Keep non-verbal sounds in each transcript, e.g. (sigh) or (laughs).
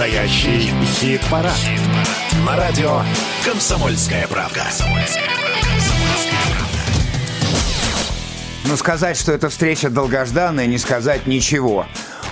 Настоящий хит-парад. Хит На радио «Комсомольская правка». Но сказать, что эта встреча долгожданная, не сказать ничего.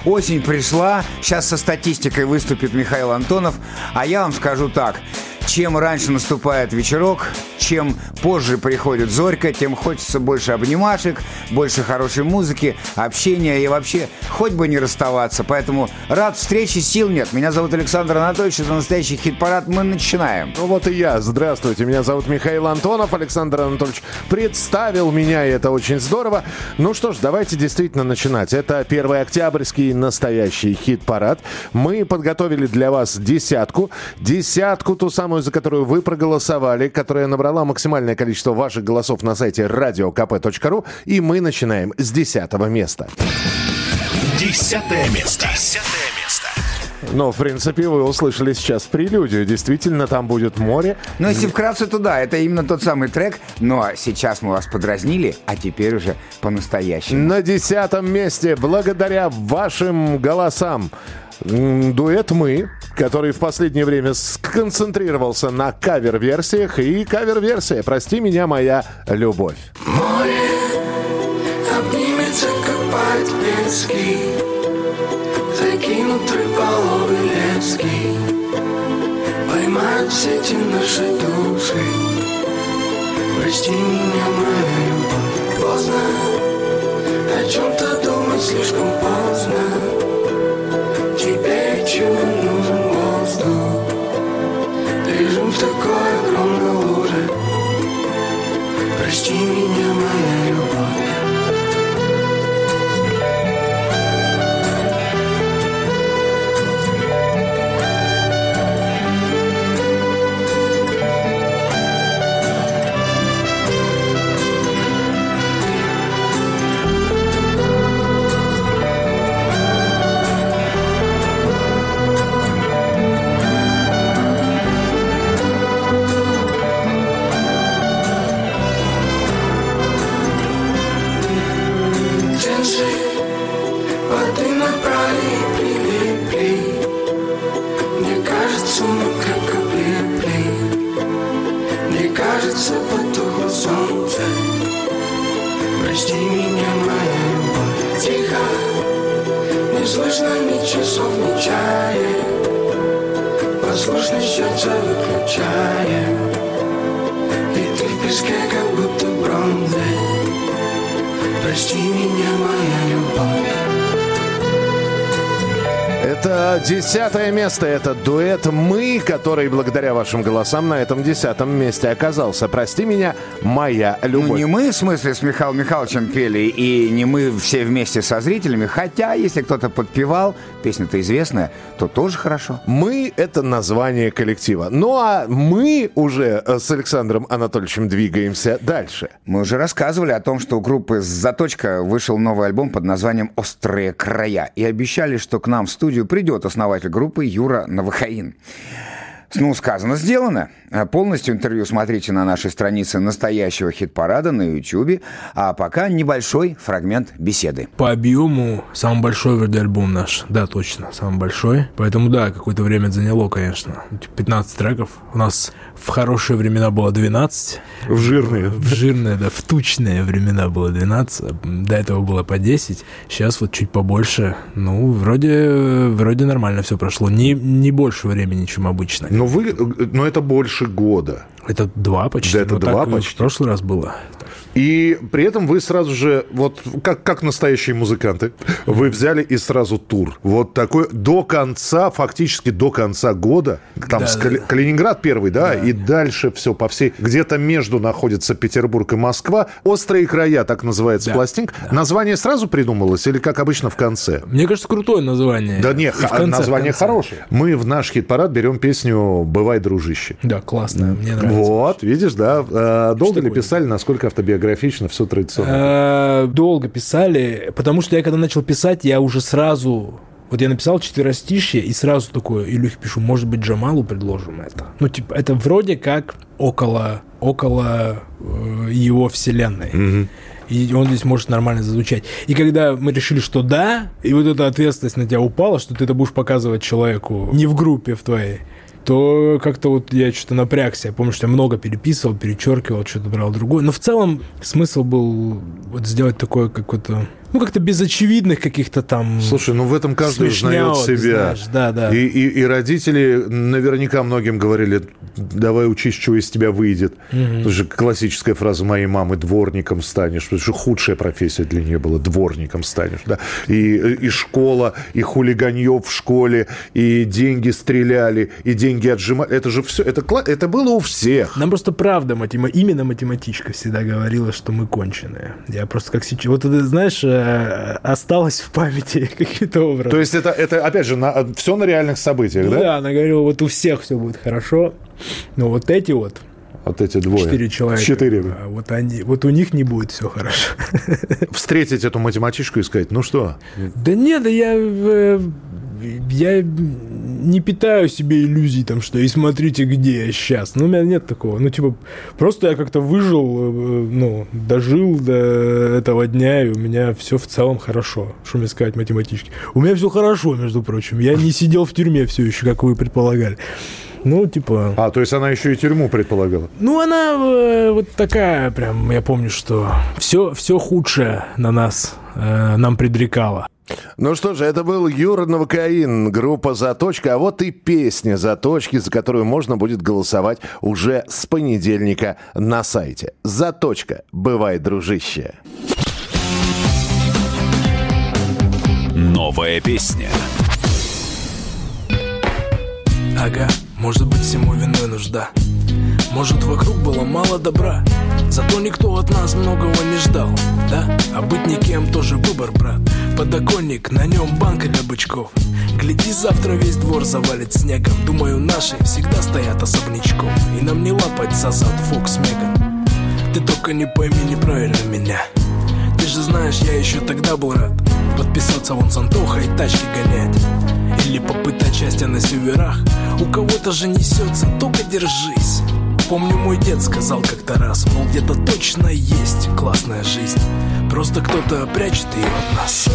Осень пришла, сейчас со статистикой выступит Михаил Антонов, а я вам скажу так. Чем раньше наступает вечерок, чем позже приходит зорька, тем хочется больше обнимашек, больше хорошей музыки, общения и вообще хоть бы не расставаться. Поэтому рад встрече, сил нет. Меня зовут Александр Анатольевич, это настоящий хит-парад. Мы начинаем. Ну вот и я. Здравствуйте, меня зовут Михаил Антонов. Александр Анатольевич представил меня, и это очень здорово. Ну что ж, давайте действительно начинать. Это первый октябрьский настоящий хит-парад. Мы подготовили для вас десятку. Десятку, ту самую, за которую вы проголосовали, которая набрала максимальное количество ваших голосов на сайте radiokp.ru. И мы начинаем с десятого места. Десятое место. Десятое место. Ну, в принципе, вы услышали сейчас прелюдию. Действительно, там будет море. Но если вкратце, то да, это именно тот самый трек. Но сейчас мы вас подразнили, а теперь уже по-настоящему. На десятом месте, благодаря вашим голосам, дуэт «Мы», который в последнее время сконцентрировался на кавер-версиях. И кавер-версия «Прости меня, моя любовь». Море обнимется, как по-детски Закинут рыболовы лески Поймают сети наши души Прости меня, моя любовь Поздно о чем-то думать слишком поздно Чего нужен воздух Лежим в такой огромной луже. Прости меня, моя Не слышно ни часов, ни чая. Послушно сердце выключая И ты в песке, как будто бронзой Прости меня, моя любовь. Десятое место – это дуэт «Мы», который благодаря вашим голосам на этом десятом месте оказался. «Прости меня, моя любовь». Ну, не мы, в смысле, с Михаилом Михайловичем пели, и не мы все вместе со зрителями, хотя, если кто-то подпевал, песня-то известная, то тоже хорошо. «Мы» – это название коллектива. Ну, а мы уже с Александром Анатольевичем двигаемся дальше. Мы уже рассказывали о том, что у группы «Заточка» вышел новый альбом под названием «Острые края», и обещали, что к нам в студию придет основатель группы Юра Новохаин. Ну, сказано, сделано. Полностью интервью смотрите на нашей странице настоящего хит-парада на YouTube. А пока небольшой фрагмент беседы. По объему самый большой вроде альбом наш. Да, точно, самый большой. Поэтому да, какое-то время заняло, конечно. 15 треков. У нас в хорошие времена было 12. В жирные. В жирные, да, в тучные времена было 12. До этого было по 10. Сейчас вот чуть побольше. Ну, вроде, вроде нормально все прошло. Не, не больше времени, чем обычно. Но вы, но это больше года. Это два почти. Да, это вот два почти. В прошлый раз было. И при этом вы сразу же, вот как, как настоящие музыканты, вы взяли и сразу тур. Вот такой до конца, фактически до конца года. Там да, с Кали- да. Калининград первый, да, да, и дальше все по всей... Где-то между находится Петербург и Москва. «Острые края», так называется да, пластинка. Да. Название сразу придумалось или, как обычно, в конце? Мне кажется, крутое название. Да нет, конце, название хорошее. Мы в наш хит-парад берем песню «Бывай, дружище». Да, классно, мне нравится. Вот, видишь, да. А, долго ли писали, насколько автобиографично, все традиционно? А, долго писали, потому что я когда начал писать, я уже сразу вот я написал четверостишье и сразу такое, Илюхе пишу, может быть, Джамалу предложим это. Ну, типа, это вроде как около, около э, его вселенной. Угу. и он здесь может нормально зазвучать. И когда мы решили, что да, и вот эта ответственность на тебя упала, что ты это будешь показывать человеку не в группе в твоей, то как-то вот я что-то напрягся. Я помню, что я много переписывал, перечеркивал, что-то брал другое. Но в целом смысл был вот сделать такое какое-то ну, как-то без очевидных каких-то там... Слушай, ну в этом каждый узнает себя. знаешь, да, да. И, и, и родители наверняка многим говорили, давай учись, что из тебя выйдет. Это же классическая фраза моей мамы, дворником станешь. Это же худшая профессия для нее была, дворником станешь. Да? И, и школа, и хулиганье в школе, и деньги стреляли, и деньги отжимали. Это же все, это, это было у всех. Нам просто правда, матема... именно математичка всегда говорила, что мы конченые. Я просто как сейчас... Вот знаешь, э, осталось в памяти (laughs) каким-то образом. То есть это, это опять же, на, все на реальных событиях, Ну да? да, она говорила, вот у всех все будет хорошо, но вот эти вот, Вот эти двое. четыре человека, Четыре. а, вот, они, вот у них не будет все хорошо. Встретить эту математичку и сказать, ну что, Да нет, да я, э, я не питаю себе иллюзий, там, что и смотрите, где я сейчас. Ну, у меня нет такого. Ну, типа, просто я как-то выжил, э, ну, дожил до этого дня, и у меня все в целом хорошо. Что мне сказать математически? У меня все хорошо, между прочим. Я не сидел в тюрьме все еще, как вы предполагали. Ну, типа... А, то есть она еще и тюрьму предполагала. Ну, она э, вот такая, прям, я помню, что все, все худшее на нас э, нам предрекало. Ну что же, это был Юра Новокаин, группа «Заточка», а вот и песня «Заточки», за которую можно будет голосовать уже с понедельника на сайте. «Заточка», бывай, дружище. Новая песня. Ага, может быть всему виной нужда Может вокруг было мало добра Зато никто от нас многого не ждал Да, а быть никем тоже выбор, брат Подоконник, на нем банка для бычков. Гляди, завтра весь двор завалит снегом. Думаю, наши всегда стоят особнячком. И нам не лапать за зад Фокс Меган. Ты только не пойми неправильно меня. Ты же знаешь, я еще тогда был рад. Подписаться вон с Антохой и тачки гонять. Или попытать счастья на северах. У кого-то же несется, только держись Помню, мой дед сказал как-то раз Мол, где-то точно есть классная жизнь. Просто кто-то прячет ее от нас.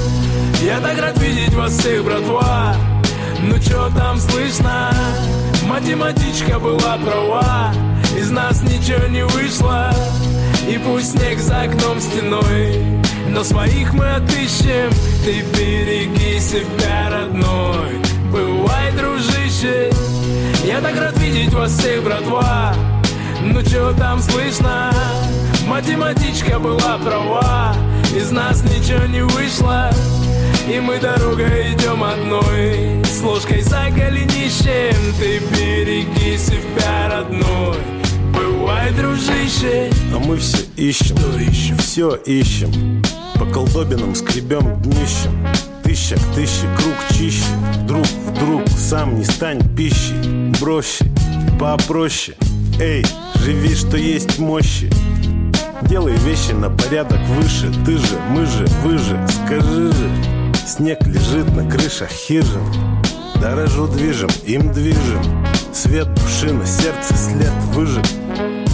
Я так рад видеть вас всех, братва. Ну чё там слышно? Математичка была права. Из нас ничего не вышло. И пусть снег за окном стеной Но своих мы отыщем. Ты береги себя, родной. Бывай, дружище Я так рад видеть вас всех, братва. Ну чё там слышно? Математичка была права. Из нас ничего не вышло. И мы дорогой идем одной. С ложкой за голенищем Ты береги себя, родной Бывай, дружище. А мы все ищем, Что ищем? все ищем. По колдобинам скребем днищем. Тысяча к тысяче, круг чище. Друг вдруг сам не стань пищей Проще, попроще. Эй, живи, что есть мощи. Делай вещи на порядок выше. Ты же, мы же, вы же, скажи же Снег лежит на крышах хижин. Дорожу движем, им движем. Свет души на сердце след выжит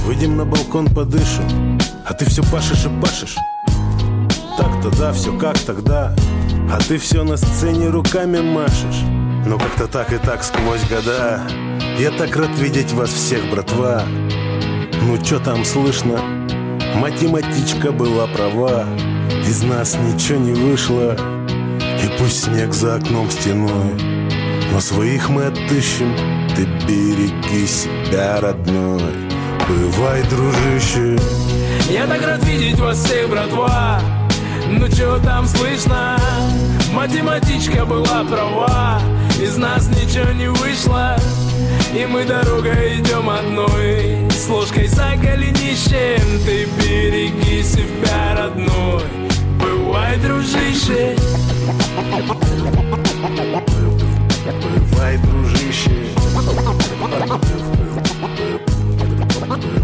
Выйдем на балкон, подышим. А ты все пашешь и пашешь. Так-то да, все как тогда. А ты все на сцене руками машешь. Но как-то так и так сквозь года Я так рад видеть вас всех, братва. Ну чё там слышно? Математичка была права. Из нас ничего не вышло. И пусть снег за окном стеной. Но своих мы отыщем. Ты береги себя, родной. Бывай, дружище. Я так рад видеть вас всех, братва. Ну чё там слышно? Математичка была права. Из нас ничего не вышло И мы дорогой идем одной. С ложкой за голенищем Ты береги себя, родной Бывай, дружище. Бывай, дружище.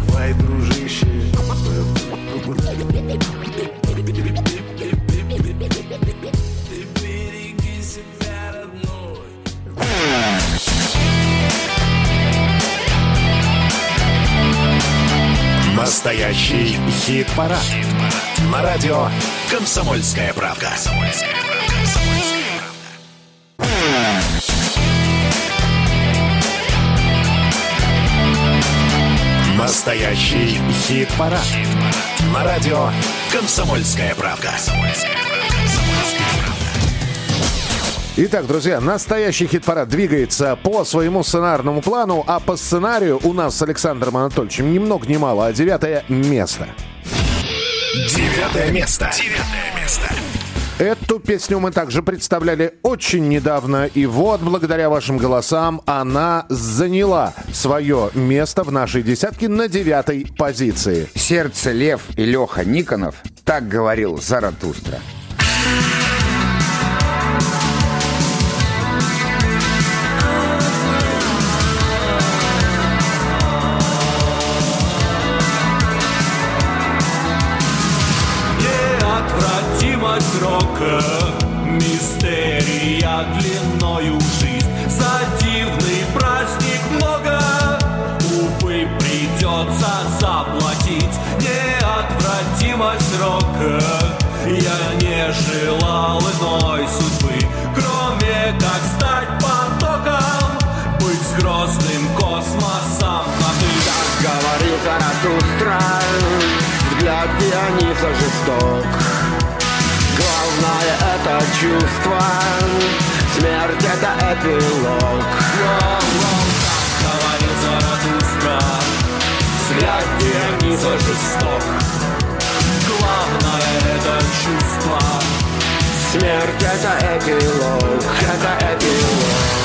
Бывай, дружище. Береги Настоящий хит-парад. На радио «Комсомольская правка». Настоящий хит-парад. На радио «Комсомольская правка». Итак, друзья, настоящий хит-парад двигается по своему сценарному плану, а по сценарию у нас с Александром Анатольевичем ни много ни мало, а девятое место. Девятое место. Девятое место. Эту песню мы также представляли очень недавно, и вот, благодаря вашим голосам, она заняла свое место в нашей десятке на девятой позиции. Сердце Лев и Леха Никонов так говорил Заратустра. Неотвратимость рока Я не желал иной судьбы Кроме как стать потоком Быть с грозным космосом. На ты Говорил Заратустра Взгляд Диониса жесток. Главное это чувство Смерть это эпилог. Говорил Заратустра Взгляд Диониса жесток Чувство Смерть это эпилог Это эпилог.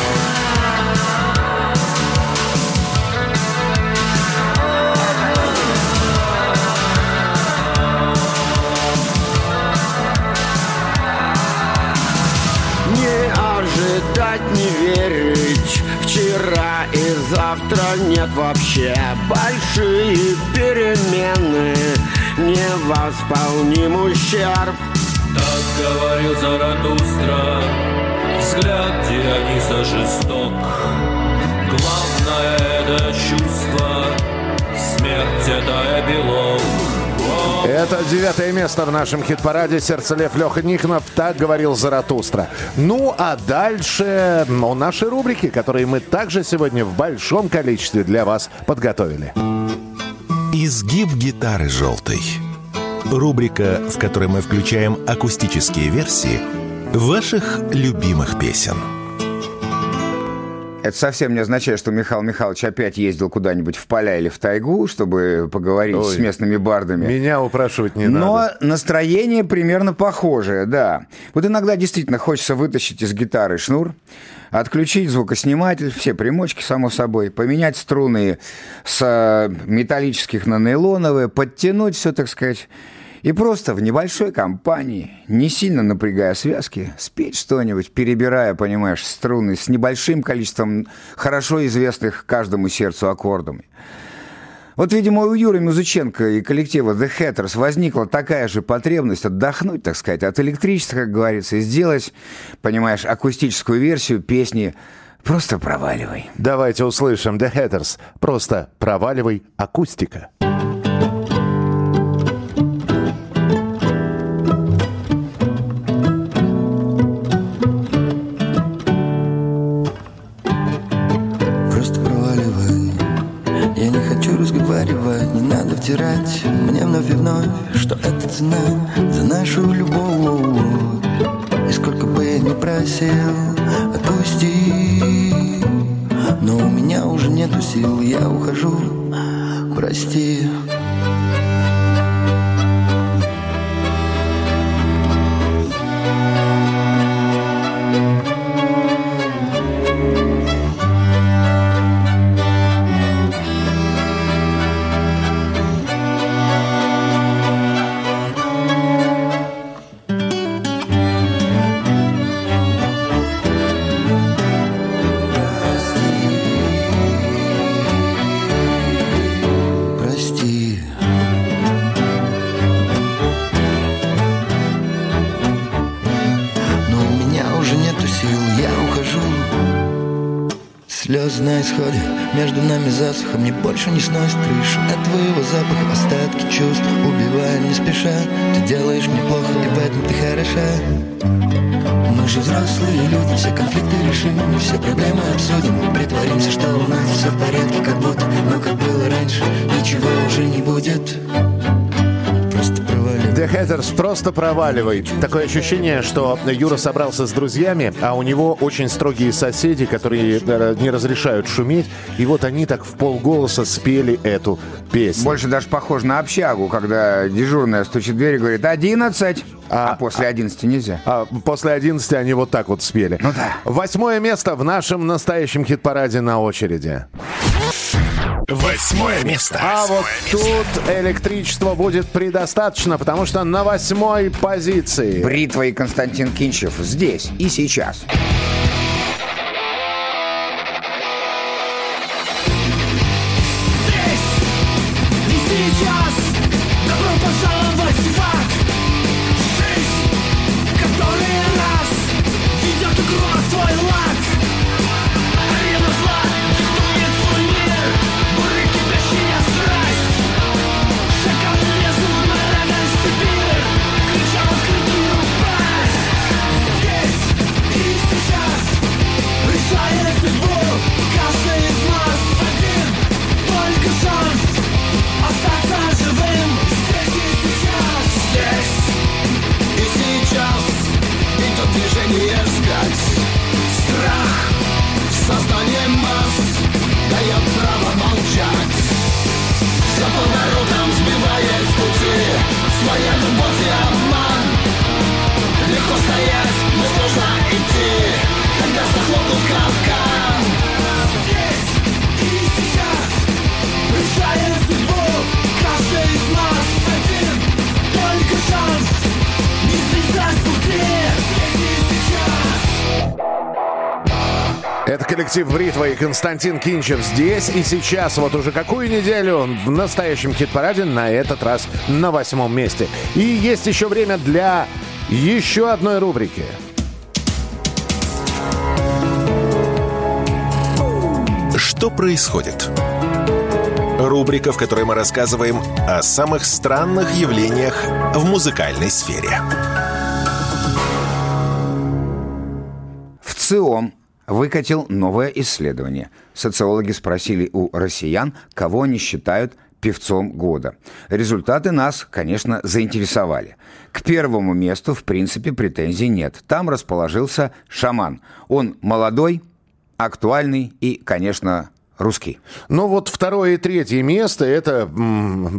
Ожидать, не верить. Вчера и завтра нет вообще. Большие перемены Невосполним ущерб Так говорил Заратустра Взгляд Диониса жесток Главное это чувство Смерть это эпилог Это девятое место в нашем хит-параде «Сердце Лев Леха Никонов». Так говорил Заратустра. Ну, а дальше ну, наши рубрики, которые мы также сегодня в большом количестве для вас подготовили. Изгиб гитары желтой. Рубрика, в которой мы включаем акустические версии ваших любимых песен. Это совсем не означает, что Михаил Михайлович опять ездил куда-нибудь в поля или в тайгу, чтобы поговорить Ой, с местными бардами. Меня упрашивать не Но надо. настроение примерно похожее, да. Вот иногда действительно хочется вытащить из гитары шнур, отключить звукосниматель, все примочки, само собой, поменять струны с э, металлических на нейлоновые, подтянуть все, так сказать, и просто в небольшой компании, не сильно напрягая связки, спеть что-нибудь, перебирая, понимаешь, струны с небольшим количеством хорошо известных каждому сердцу аккордами. Вот, видимо, у Юры Музыченко и коллектива The Hatters возникла такая же потребность отдохнуть, так сказать, от электричества, как говорится, и сделать, понимаешь, акустическую версию песни «Просто проваливай». Давайте услышим The Hatters. Просто проваливай акустика. Просто втирать Мне вновь и вновь Что это цена За нашу любовь. И сколько бы я ни просил Отпусти. Но у меня уже нету сил Я ухожу. Прости Прости засуха Мне больше не сносит крышу. От твоего запаха остатки чувств Убиваем не спеша. Ты делаешь мне плохо, и в этом ты хороша. Мы же взрослые люди, все конфликты решим Все проблемы обсудим. Притворимся, что у нас все в порядке Как будто, но как было раньше Ничего уже не будет The Hatters просто проваливай. Такое ощущение, что Юра собрался с друзьями, а у него очень строгие соседи, которые э, не разрешают шуметь. И вот они так в полголоса спели эту песню. Больше даже похоже на общагу, когда дежурная стучит в дверь и говорит «одиннадцать», а, А- после одиннадцати нельзя. А после 11 они вот так вот спели. Ну да. Восьмое место в нашем настоящем хит-параде на очереди. Восьмое место. А вот тут электричества будет предостаточно, потому что на восьмой позиции. Бритва и Константин Кинчев здесь и сейчас. И коллектив Бритва и Константин Кинчев здесь и сейчас. Вот уже какую неделю он в настоящем хит-параде, на этот раз на восьмом месте. И есть еще время для еще одной рубрики. Что происходит? Рубрика, в которой мы рассказываем о самых странных явлениях в музыкальной сфере. ВЦИОМ выкатил новое исследование. Социологи спросили у россиян, кого они считают певцом года. Результаты нас, конечно, заинтересовали. К первому месту, в принципе, претензий нет. Там расположился шаман. Он молодой, актуальный и, конечно, русский. Ну вот второе и третье место, это,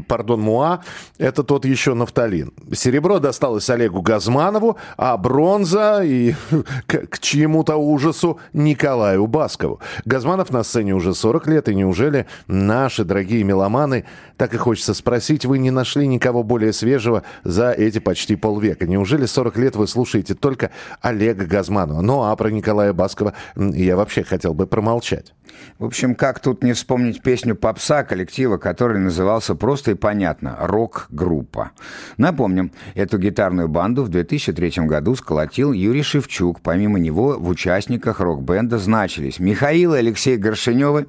пардон, Муа, это тот еще нафталин. Серебро досталось Олегу Газманову, а бронза и (laughs) к, к чьему-то ужасу Николаю Баскову. Газманов на сцене уже 40 лет, и неужели наши дорогие меломаны, так и хочется спросить, вы не нашли никого более свежего за эти почти полвека? Неужели 40 лет вы слушаете только Олега Газманова? Ну а про Николая Баскова я вообще хотел бы промолчать. В общем, как тут не вспомнить песню попса коллектива, который назывался просто и понятно «Рок-группа». Напомним, эту гитарную банду в 2003 году сколотил Юрий Шевчук. Помимо него в участниках рок-бенда значились Михаил и Алексей Горшиневы,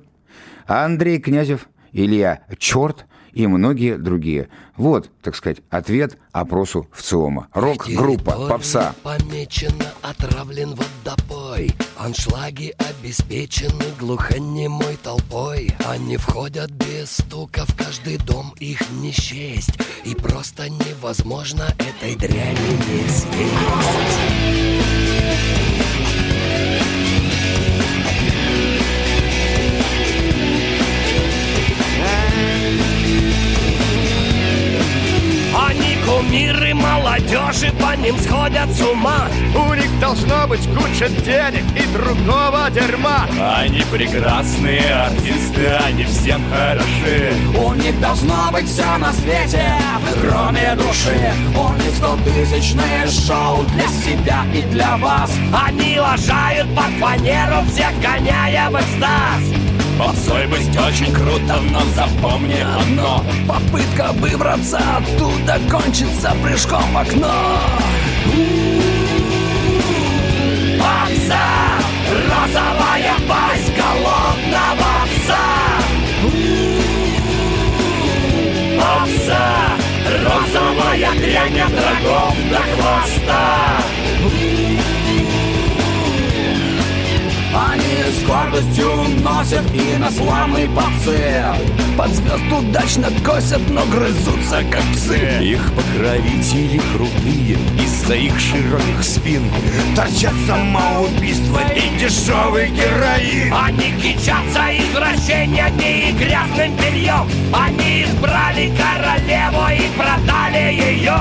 Андрей Князев, Илья Черт и многие другие. Вот, так сказать, ответ опросу ВЦИОМа. Рок-группа, Территория попса. помечена, отравлен водопой Аншлаги обеспечены глухонемой толпой Они входят без стука в каждый дом, их не счесть И просто невозможно этой дряни не съесть Они кумиры молодежи, по ним сходят с ума. У них должно быть куча денег и другого дерьма. Они прекрасные артисты, они всем хороши. У них должно быть все на свете, кроме души. У них стотысячные шоу для себя и для вас. Они лажают под фанеру, всех гоняя в экстаз Попсой быть очень круто, но запомни одно Попытка выбраться оттуда кончится прыжком в окно Попса! Розовая пасть голодного пса Попса! Розовая дрянь от врагов до хвоста они с гордостью носят и на славный подцеп Под звезд удачно косят, но грызутся как псы. Их покровители крутые из-за их широких спин. Торчат самоубийство и дешевый героин. Они кичатся извращениями и грязным бельем. Они избрали королеву и продали ее.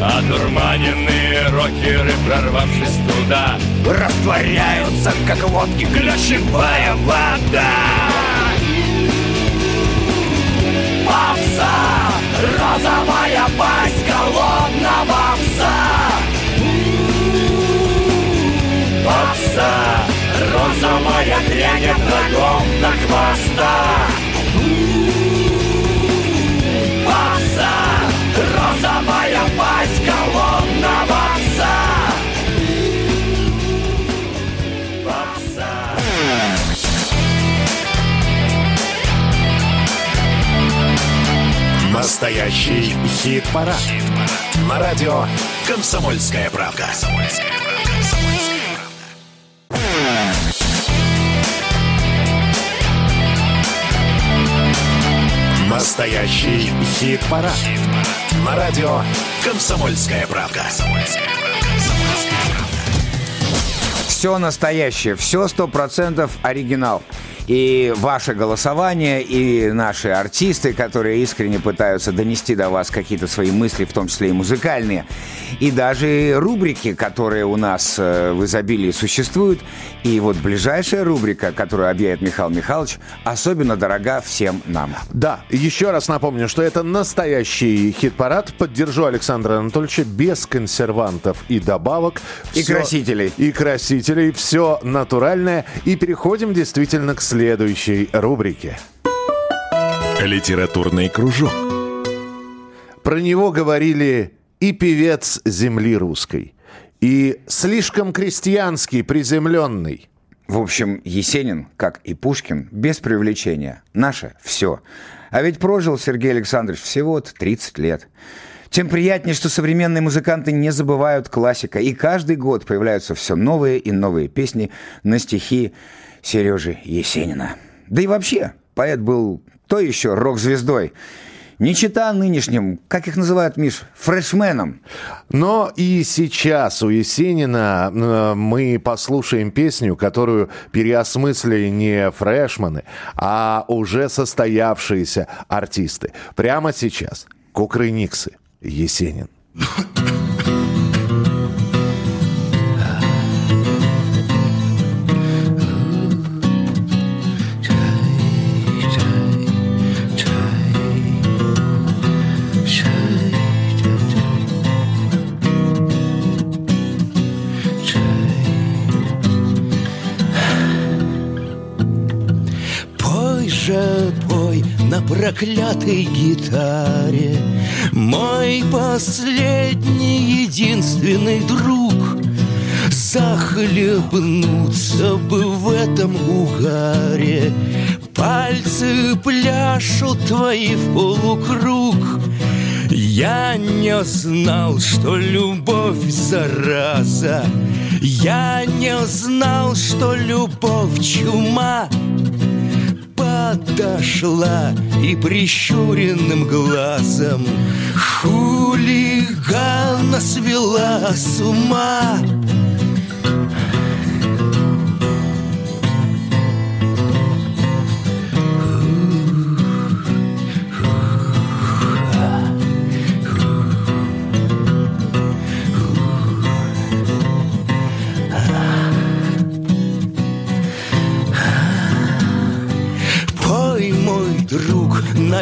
Одурманенные рокеры, прорвавшись туда Растворяются, как водки, ключевая вода. Попса, розовая пасть голодного пса. Попса, розовая дрянь от врагов до хвоста. Попса, розовая пасть голодного Настоящий хит-парад. На радио «Комсомольская правда». Настоящий хит-парад. На радио «Комсомольская правда». Все настоящее, все сто процентов оригинал. И ваше голосование, и наши артисты, которые искренне пытаются донести до вас какие-то свои мысли, в том числе и музыкальные, и даже рубрики, которые у нас э, в изобилии существуют. И вот ближайшая рубрика, которую объявит Михаил Михайлович, особенно дорога всем нам. Да, еще раз напомню, что это настоящий хит-парад. Поддержу Александра Анатольевича без консервантов и добавок. И красителей. И красителей. Все натуральное. И переходим действительно к следующей рубрике. Литературный кружок. Про него говорили и певец земли русской, и слишком крестьянский, приземленный. В общем, Есенин, как и Пушкин, без привлечения. Наше все. А ведь прожил Сергей Александрович всего-то 30 лет. Тем приятнее, что современные музыканты не забывают классика, и каждый год появляются все новые и новые песни на стихи Сережи Есенина. Да и вообще, поэт был то еще рок-звездой. Не чита нынешним, как их называют, Миш, фрешменом. Но и сейчас у Есенина э, мы послушаем песню, которую переосмыслили не фрешманы, а уже состоявшиеся артисты. Прямо сейчас. Кукрыниксы. Есенин. Пой проклятой гитаре. Мой последний единственный друг. Захлебнуться бы в этом угаре. Пальцы пляшут твои в полукруг. Я не знал, что любовь зараза. Я не знал, что любовь чума подошла и прищуренным глазом Хулигана свела с ума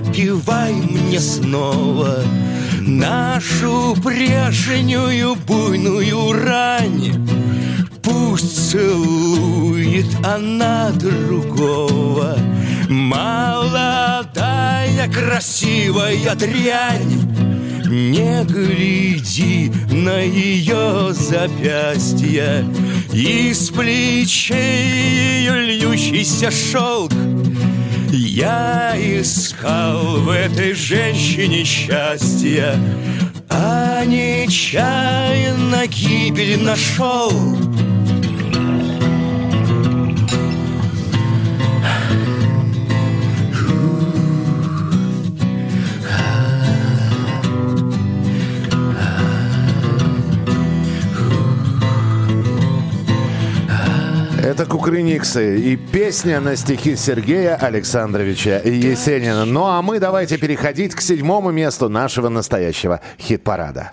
друг, напивай мне снова Нашу прежнюю буйную рань. Пусть целует она другого. Молодая красивая дрянь. Не гляди на ее запястье Из плечей ее льющийся шелк Я искал в этой женщине счастья А нечаянно гибель нашел Это Кукрыниксы и песня на стихи Сергея Александровича Есенина. Ну а мы давайте переходить к седьмому месту нашего настоящего хит-парада.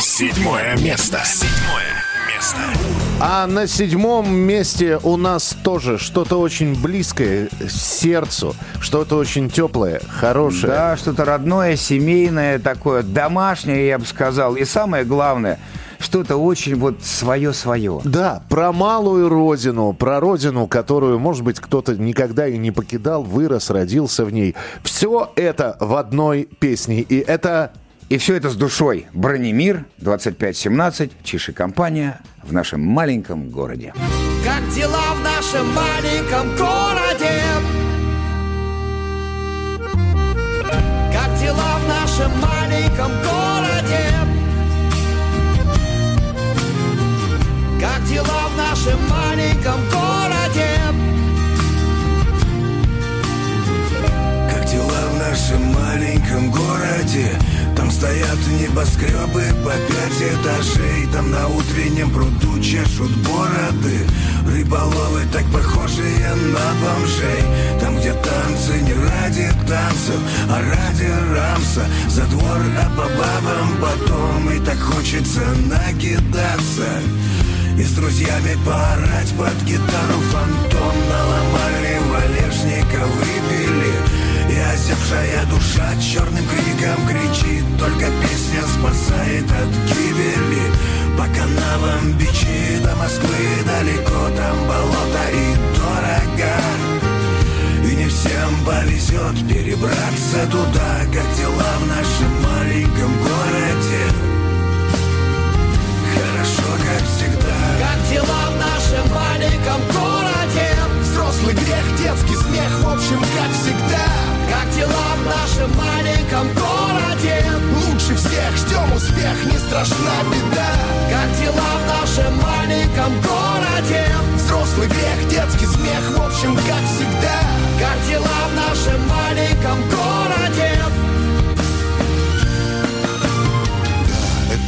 Седьмое место. Седьмое место. А на седьмом месте у нас тоже что-то очень близкое сердцу, что-то очень теплое, хорошее. Да, что-то родное, семейное такое, домашнее, я бы сказал. И самое главное, что-то очень вот свое-свое. Да, про малую родину, про родину, которую, может быть, кто-то никогда и не покидал, вырос, родился в ней. Все это в одной песне. И это И все это с душой. Бронемир, 2517, Чиши компания в нашем маленьком городе. Как дела в нашем маленьком городе? Как дела в нашем маленьком городе? Дела в нашем маленьком городе? Как дела в нашем маленьком городе? Там стоят небоскребы по пять этажей. Там на утреннем пруду чешут бороды. Рыболовы так похожие на бомжей. Там, где танцы не ради танцев, а ради рамса. За двор, а по бабам потом. И так хочется накидаться и с друзьями поорать под гитару фантом Наломали валежника, выпили И озябшая душа черным криком кричит Только песня спасает от гибели. По канавам бичи до Москвы далеко Там болото и дорого. И не всем повезет перебраться туда Как дела в нашем маленьком городе. Хорошо, как всегда дела в нашем маленьком городе? Взрослый грех, детский смех, в общем, как всегда Как дела в нашем маленьком городе? Лучше всех ждем успех, не страшна беда Как дела в нашем маленьком городе? Взрослый грех, детский смех, в общем, как всегда Как дела в нашем маленьком городе?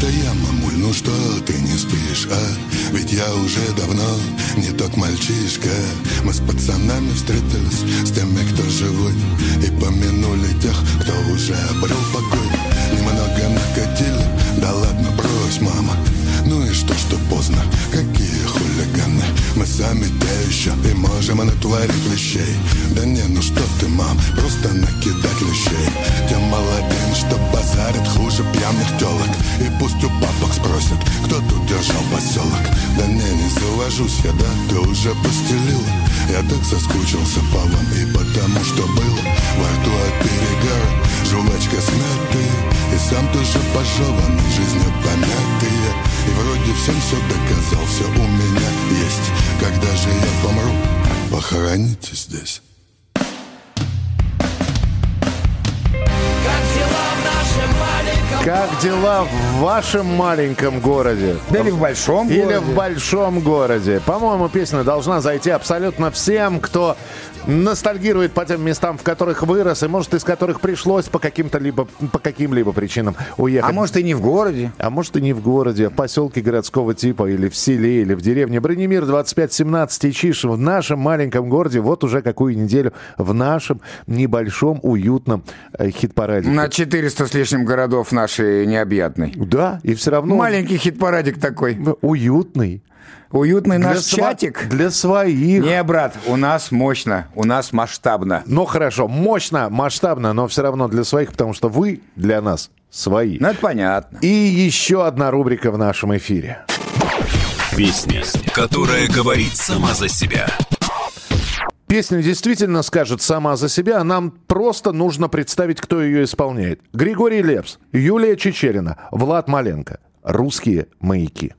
Это я, мамуль, ну что ты не спишь, а? Ведь я уже давно не тот мальчишка. Мы с пацанами встретились с теми, кто живой И помянули тех, кто уже обрел покой. Немного накатили, да ладно, брось, мама. Ну и что, что поздно, какие хулиганы? Мы сами те еще и можем натворить вещей. Да не, ну что ты, мам, просто накидать уже постелила. Я так соскучился по вам и потому, что было Во рту от перегара, жвачка смятая И сам тоже пожеванный, жизнью помятые И вроде всем все доказал, все у меня есть. Когда же я помру, похороните здесь Как дела в вашем маленьком городе? Да или в большом Или городе. в большом городе. По-моему, песня должна зайти абсолютно всем, кто ностальгирует по тем местам, в которых вырос, и, может, из которых пришлось по каким-то либо по каким-либо причинам уехать. А может и не в городе. А может и не в городе, а в поселке городского типа, или в селе, или в деревне. Бронемир 2517 Ичиш в нашем маленьком городе вот уже какую неделю в нашем небольшом уютном э, хит-параде. На 400 с лишним городов нашей необъятной. Да, и все равно... Маленький хит-парадик такой. Уютный. Уютный Для наш сва- чатик. Для своих. Не, брат, у нас мощно, у нас масштабно. Ну хорошо, мощно, масштабно, но все равно для своих, потому что вы для нас свои. Ну, это понятно. И еще одна рубрика в нашем эфире. Песня, которая говорит сама за себя. Песня действительно скажет сама за себя, а нам просто нужно представить, кто ее исполняет. Григорий Лепс, Юлия Чечерина, Влад Маленко. Русские маяки.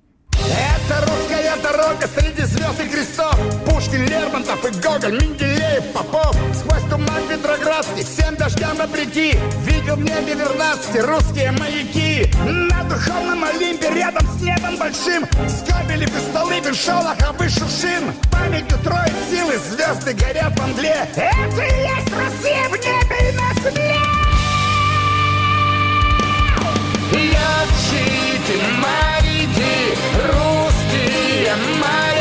Лермонтов и Гоголь, Менделеев, Попов. Сквозь туман Петроградский, всем дождям обрети. Видел в небе вернадские русские маяки. На духовном Олимпе рядом с небом большим. Скабели без столы, без шолоха, без шушин Памятью троих силы, звезды горят в мгле. Это и есть Россия в небе и на земле. Летчики, моряки, русские моряки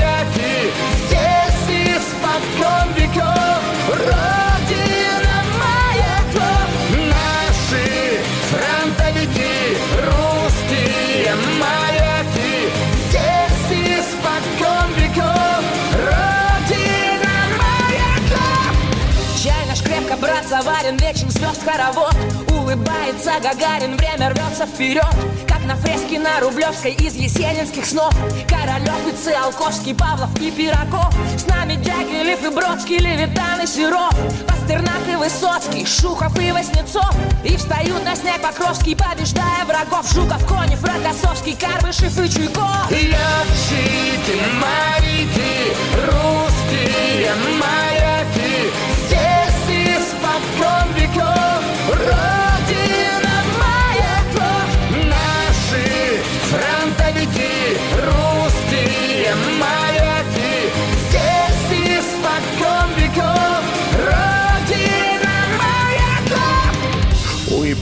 заварен, вечен звезд хоровод Улыбается Гагарин, время рвется вперед Как на фреске на Рублевской из есенинских снов. Королев и Циолковский, Павлов и Пирогов. С нами Дягилев и Бродский, Левитан и Серов. Пастернак и Высоцкий, Шухов и Васнецов. И встают на снег Покровский, побеждая врагов. Жуков, Конев, Рокоссовский, Карбышев и Чуйков. Летчики, моряки, русские моряки Здесь испокон веков Родина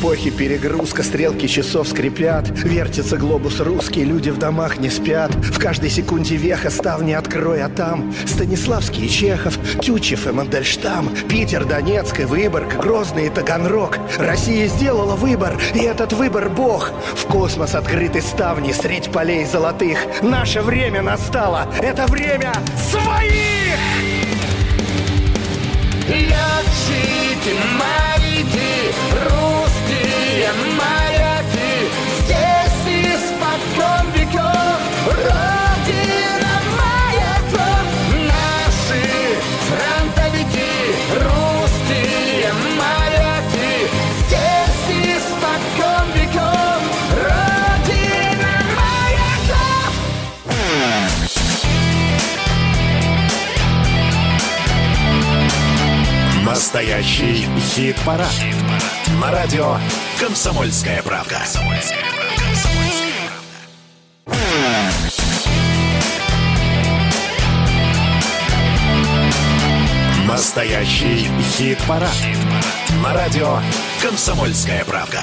эпохи перегрузка, стрелки часов скрипят Вертится глобус русский, люди в домах не спят. В каждой секунде веха ставни открой, а там Станиславский и Чехов, Тютчев и Мандельштам Питер, Донецк и Выборг, Грозный и Таганрог. Россия сделала выбор, и этот выбор Бог. В космос открыты ставни средь полей золотых. Наше время настало, это время своих! Летчики, моряки, русские Настоящий хит-парад. На радио «Комсомольская правда». Настоящий хит-парад. На радио «Комсомольская правда».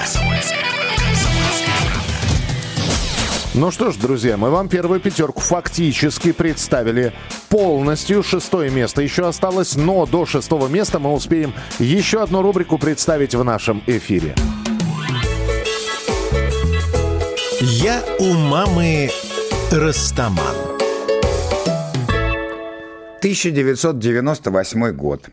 Ну что ж, друзья, мы вам первую пятерку фактически представили полностью. Шестое место еще осталось, но до шестого места мы успеем еще одну рубрику представить в нашем эфире. Я у мамы Растаман. 1998 год.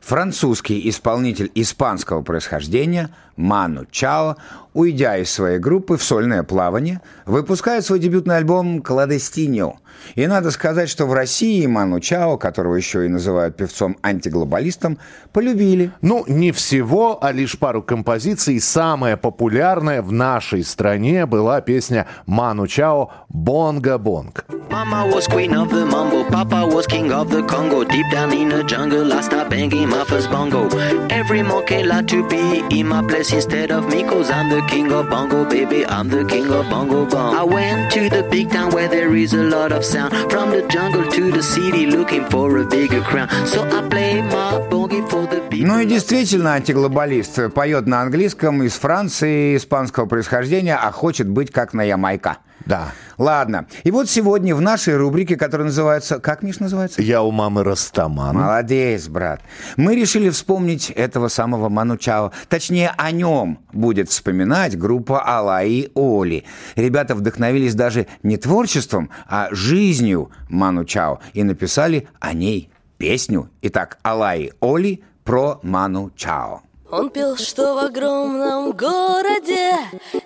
Французский исполнитель испанского происхождения Ману Чао, уйдя из своей группы в сольное плавание, выпускает свой дебютный альбом «Кладестиньо». И надо сказать, что в России Ману Чао, которого еще и называют певцом-антиглобалистом, полюбили. Ну, не всего, а лишь пару композиций. Самая популярная в нашей стране была песня Ману Чао «Бонга Бонг». Mama was queen of the mambo, Papa was king of the Congo. Deep down in the jungle, I start banging my first bongo. Every monkey like to be in my place instead of me, cause I'm the king of bongo, baby. I'm the king of bongo bong. I went to the big town where there is a lot of sound. From the jungle to the city, looking for a bigger crown. So I play my bongi for the people. Ну и действительно антиглобалист. Поет на английском, из Франции, испанского происхождения, а хочет быть как на Ямайка. Да. Ладно. И вот сегодня в нашей рубрике, которая называется... Как, Миш, называется? Я у мамы Растаман. Молодец, брат. Мы решили вспомнить этого самого Ману Чао. Точнее, о нем будет вспоминать группа Алла и Оли. Ребята вдохновились даже не творчеством, а жизнью Ману Чао и написали о ней песню. Итак, Алла и Оли про Ману Чао. Он пел, что в огромном городе.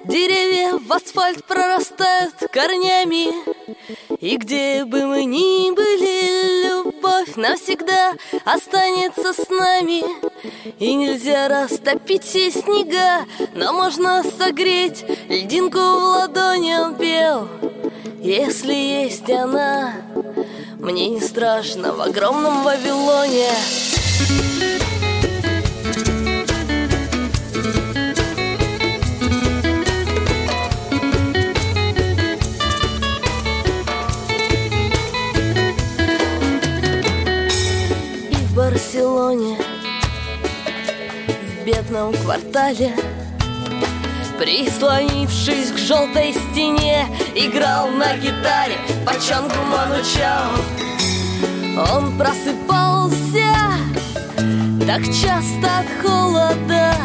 Деревья в асфальт прорастают корнями. И где бы мы ни были, любовь навсегда останется с нами. И нельзя растопить все снега, но можно согреть Льдинку в ладони он пел. Если есть она, мне не страшно в огромном Вавилоне Вавилоне В бедном квартале. Прислонившись к желтой стене Играл на гитаре по чангу Ману Чао Он просыпался так часто от холода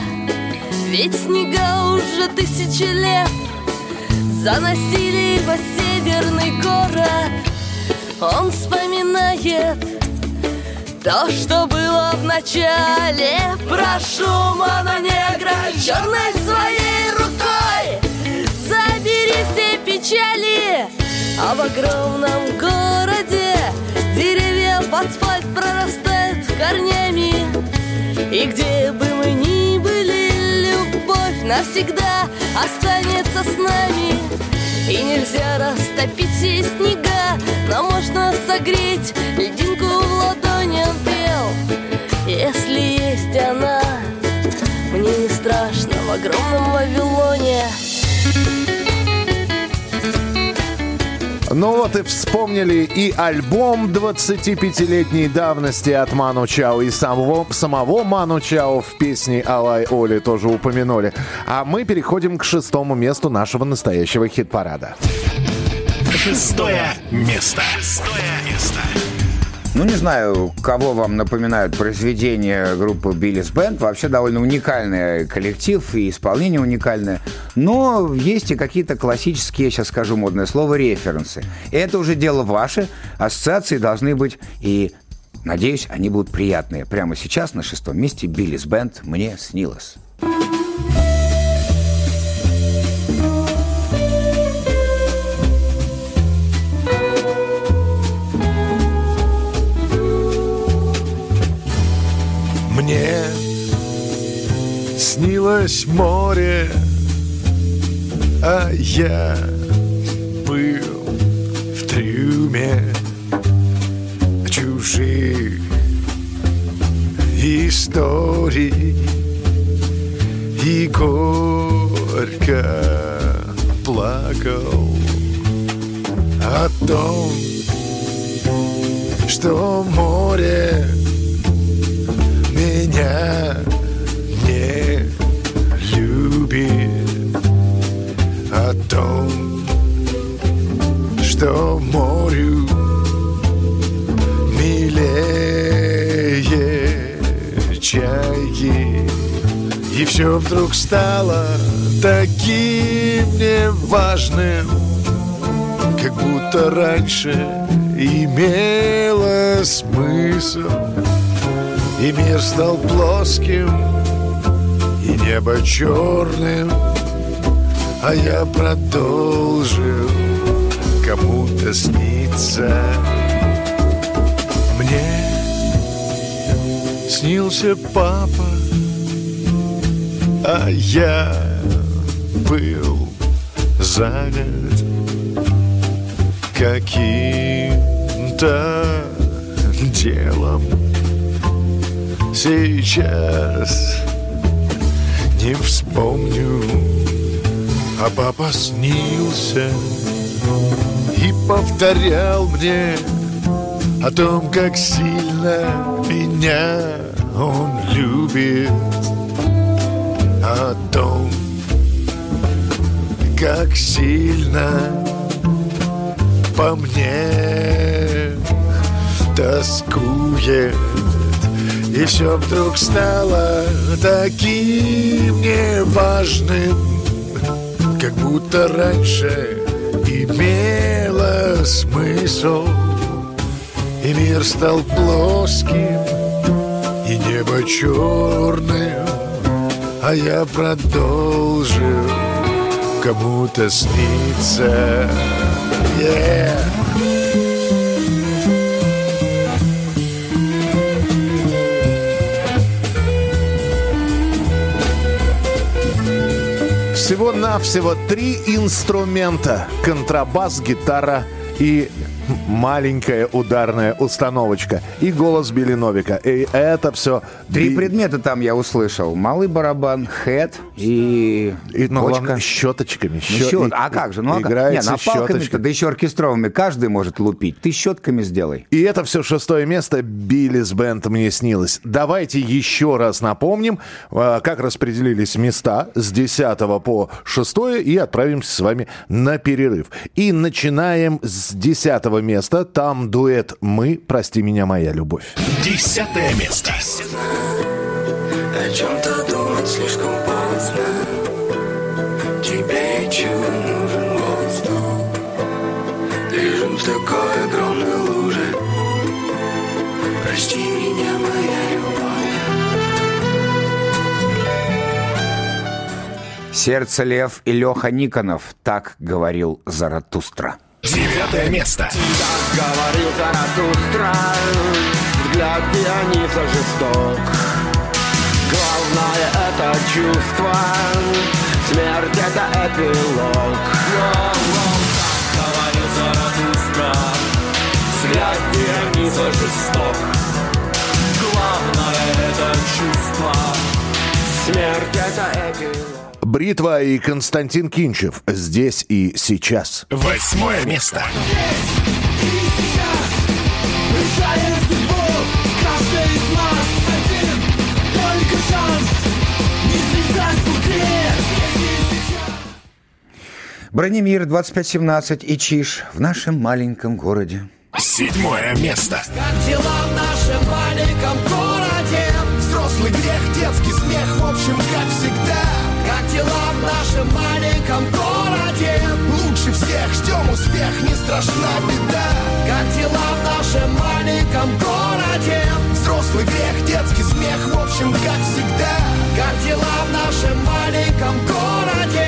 Ведь снега уже тысячи лет Заносили его северный город. Он вспоминает то, что было в начале Прошу, мононегра, черной своей рукой. Забери все печали А в огромном городе Деревья в асфальт прорастают корнями. И где бы мы ни были, любовь навсегда останется с нами. И нельзя растопить все снега Но можно согреть льдинку в Он пел, если есть она Мне не страшно в огромном Вавилоне Ну вот и вспомнили и альбом 25-летней давности от Ману Чао, и самого, самого Ману Чао в песне Алай Оли тоже упомянули. А мы переходим к шестому месту нашего настоящего хит-парада. Шестое место. Шестое место. Ну, не знаю, кого вам напоминают произведения группы Биллис Бенд. Вообще довольно уникальный коллектив и исполнение уникальное. Но есть и какие-то классические, я сейчас скажу модное слово, референсы. Это уже дело ваше. Ассоциации должны быть и Надеюсь, они будут приятные. Прямо сейчас на шестом месте Биллис Бенд «Мне снилось». Мне снилось море, а я был в трюме чужих историй. И горько плакал о том, что море меня не любит о том, что морю милее чайки. И все вдруг стало таким неважным, как будто раньше имело смысл. И мир стал плоским, и небо черным, а я продолжил кому-то сниться. Мне снился папа, а я был занят каким-то делом. Сейчас не вспомню, а папа снился и повторял мне о том, как сильно меня он любит, о том, как сильно по мне тоскует. И все вдруг стало таким неважным, как будто раньше имело смысл. И мир стал плоским, и небо черным, а я продолжил кому-то сниться. Yeah. Всего-навсего три инструмента. Контрабас, гитара и маленькая ударная установочка, и голос Билли Новика. И это все... Три предмета там я услышал. Малый барабан, хэт и, и ну, главное, щеточками. Ну, Щет- щет- и- А как же? Ну, а как? Не, напалками-то, щеточкой. да еще оркестровыми. Каждый может лупить. Ты щетками сделай. И это все шестое место. Биллис Бенд мне снилось. Давайте еще раз напомним, э, как распределились места с 10 по 6 и отправимся с вами на перерыв. И начинаем с 10 места. Там дуэт «Мы», «Прости меня, моя любовь». Десятое место. О чем-то думать слишком поздно Тебе чудо нужен воздух Лежим в такой огромной луже Прости меня, моя любовь Сердце лев и Леха Никонов. Так говорил Заратустра. Девятое место. Говорил Заратустра Взгляд Диониса жесток. Главное это чувство. Смерть это эпилог. Говорил Заратустра Взгляд Диониса жесток. Главное это чувство. Смерть это эпилог Бритва и Константин Кинчев. Здесь и сейчас. Восьмое место. Решая судьбу, каждый из нас один Только шанс не слезать с пути Бронемир 2517 и Чиж в нашем маленьком городе. Седьмое место. Как дела в нашем маленьком городе? Взрослый грех, детский смех, в общем, как всегда дела в нашем маленьком городе? Лучше всех ждем успех, не страшна беда Как дела в нашем маленьком городе? Взрослый грех, детский смех, в общем, как всегда Как дела в нашем маленьком городе?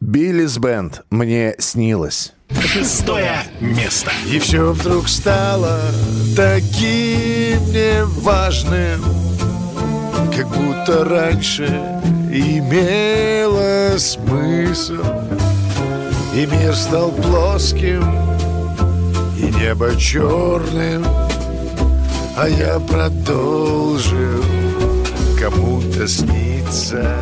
Биллис Бенд. Мне снилось. Шестое место. И все вдруг стало таким неважным Как будто раньше имело смысл. И мир стал плоским, и небо черным. А я продолжил кому-то сниться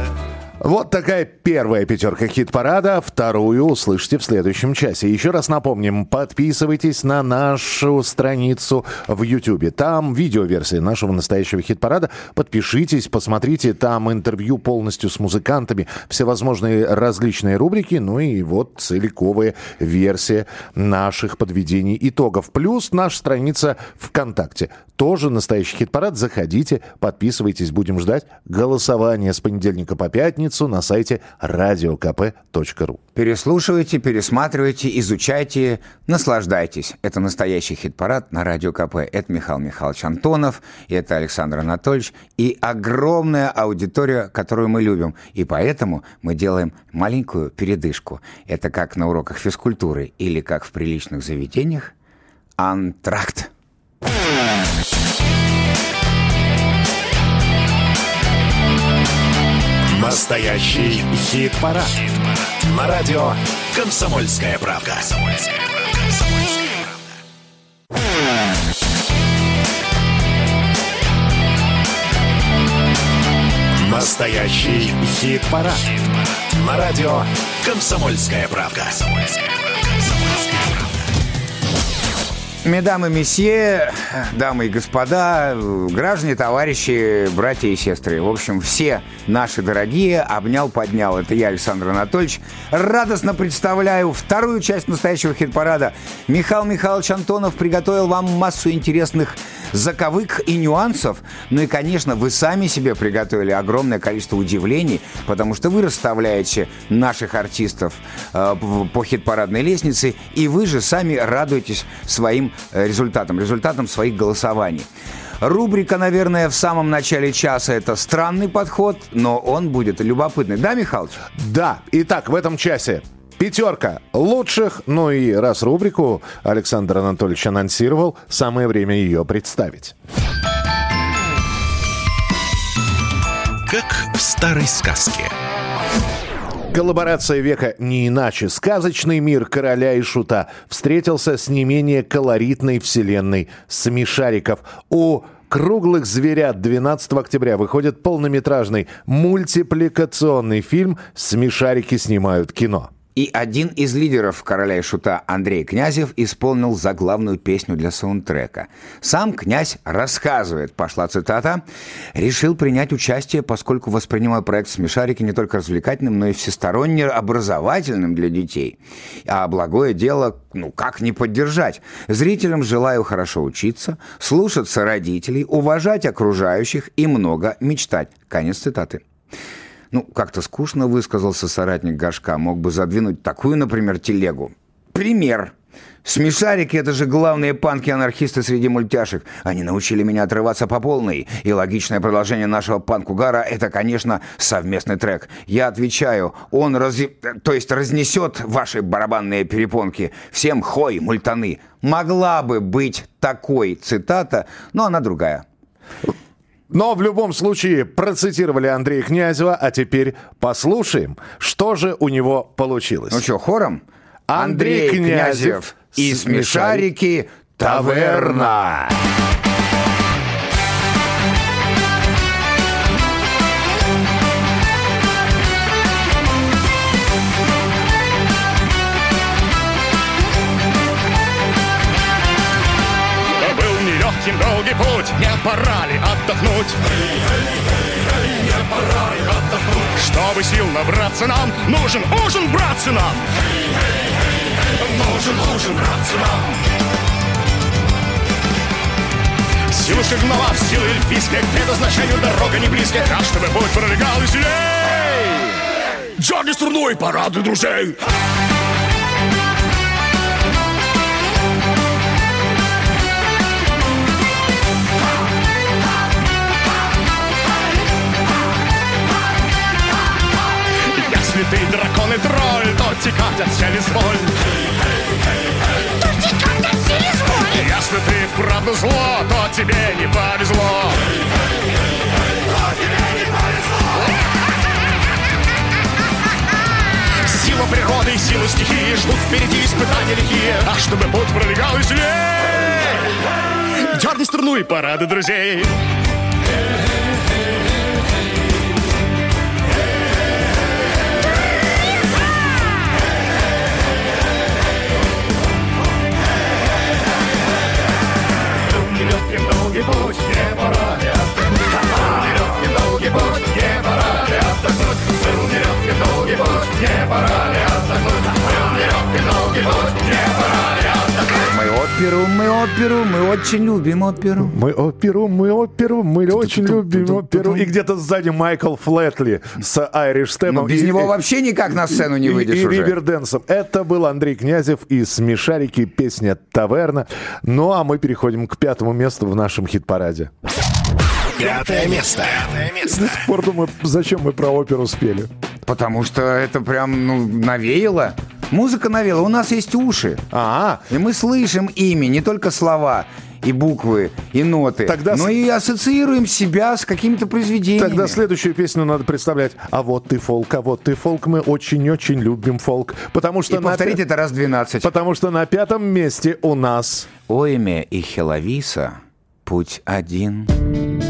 Вот такая первая пятерка хит-парада. Вторую услышите в следующем часе. Еще раз напомним, подписывайтесь на нашу страницу в YouTube. Там видеоверсия нашего настоящего хит-парада. Подпишитесь, посмотрите. Там интервью полностью с музыкантами, всевозможные различные рубрики. Ну и вот целиковая версия наших подведений итогов. Плюс наша страница ВКонтакте. Тоже настоящий хит-парад. Заходите, подписывайтесь. Будем ждать голосования с понедельника по пятницу на сайте radiokp.ru. Переслушивайте, пересматривайте, изучайте, наслаждайтесь. Это настоящий хит-парад на Радио КП. Это Михаил Михайлович Антонов, и это Александр Анатольевич, и огромная аудитория, которую мы любим. И поэтому мы делаем маленькую передышку. Это как на уроках физкультуры или как в приличных заведениях. Антракт. Настоящий хит-парад. На радио «Комсомольская правда». Настоящий хит-парад. На радио «Комсомольская правда». Медамы, месье, дамы и господа, граждане, товарищи, братья и сестры. В общем, все наши дорогие, обнял, поднял. Это я, Александр Анатольевич. Радостно представляю вторую часть настоящего хит-парада. Михаил Михайлович Антонов приготовил вам массу интересных заковык и нюансов. Ну и, конечно, вы сами себе приготовили огромное количество удивлений, потому что вы расставляете наших артистов э, по хит-парадной лестнице, и вы же сами радуетесь своим результатам, результатам своих голосований. Рубрика, наверное, в самом начале часа это странный подход, но он будет любопытный. Да, Михалыч? Да. Итак, в этом часе Пятерка лучших, ну и раз рубрику Александр Анатольевич анонсировал, самое время ее представить. Как в старой сказке. Коллаборация века не иначе. Сказочный мир короля и шута встретился с не менее колоритной вселенной смешариков. У круглых зверят 12 октября выходит полнометражный мультипликационный фильм «Смешарики снимают кино». И один из лидеров «Короля и шута» Андрей Князев исполнил заглавную песню для саундтрека. Сам князь рассказывает, пошла цитата, «Решил принять участие, поскольку воспринимаю проект «Смешарики» не только развлекательным, но и всесторонне образовательным для детей. А благое дело, ну как не поддержать? Зрителям желаю хорошо учиться, слушаться родителей, уважать окружающих и много мечтать». Конец цитаты. Ну, как-то скучно высказался соратник Гашка. Мог бы задвинуть такую, например, телегу. Пример. Смешарики — это же главные панки-анархисты среди мультяшек. Они научили меня отрываться по полной. И логичное продолжение нашего панк-угара — это, конечно, совместный трек. Я отвечаю, он раз... то есть разнесет ваши барабанные перепонки. Всем хой, мультаны. Могла бы быть такой цитата, но она другая. Но в любом случае процитировали Андрея Князева, а теперь послушаем, что же у него получилось. Ну что, хором? Андрей, Андрей Князев, Князев и смешарики «Таверна». Был пора ли отдохнуть? не пора ли отдохнуть? Чтобы сил набраться нам, нужен ужин, братцы, нам! Нужен ужин, братцы, нам! Силы шагнова в силы эльфийской К предназначению дорога не близкая Так, чтобы путь пролегал веселей Джорни струной парады друзей Если ты дракон и тролль, то текать от через боль. То текать от через боль. Если ты вправду зло, то тебе не повезло. То тебе не повезло. Сила природы и сила стихии ждут впереди испытания лихие. А чтобы путь пролегал веселей, дерни струну и парады друзей. Очень любим оперу. Мы оперу, мы оперу, мы очень любим оперу. И где-то сзади Майкл Флетли с Айриш Степом. Без него вообще никак на сцену не выйдешь и, и. Риверденсом. Это был Андрей Князев из «Смешарики», песня «Таверна». Ну, а мы переходим к пятому месту в нашем хит-параде. Пятое место. Пятое место. До сих пор думаю, зачем мы про оперу спели. Потому что это прям, ну, навеяло. Музыка навела, у нас есть уши. А, и мы слышим ими, не только слова и буквы, и ноты, Тогда но с- и ассоциируем себя с какими-то произведениями. Тогда следующую песню надо представлять. А вот ты фолк, а вот ты фолк, мы очень-очень любим фолк. Потому что И повторить пя- это раз 12. Потому что на пятом месте у нас... Ойме и Хеловиса «Путь один». По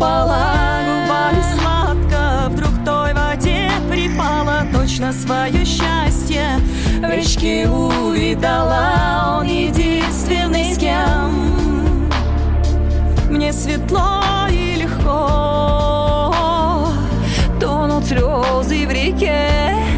упала, губа сладко Вдруг той воде припала. Точно свое счастье В речке увидала, он единственный с кем Мне светло и легко. Тонут слезы в реке.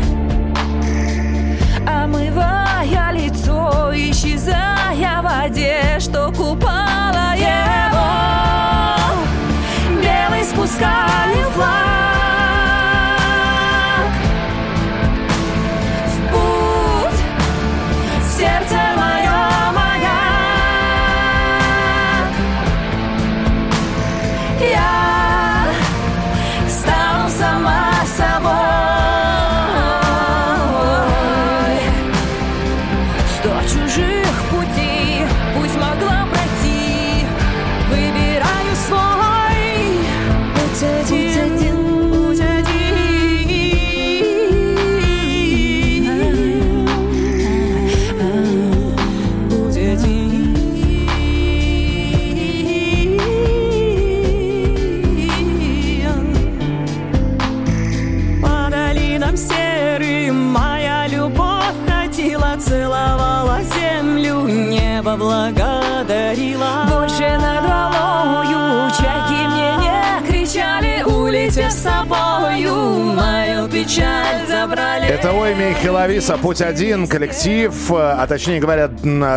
Михеловиса, Путь один, коллектив, э, а точнее говоря,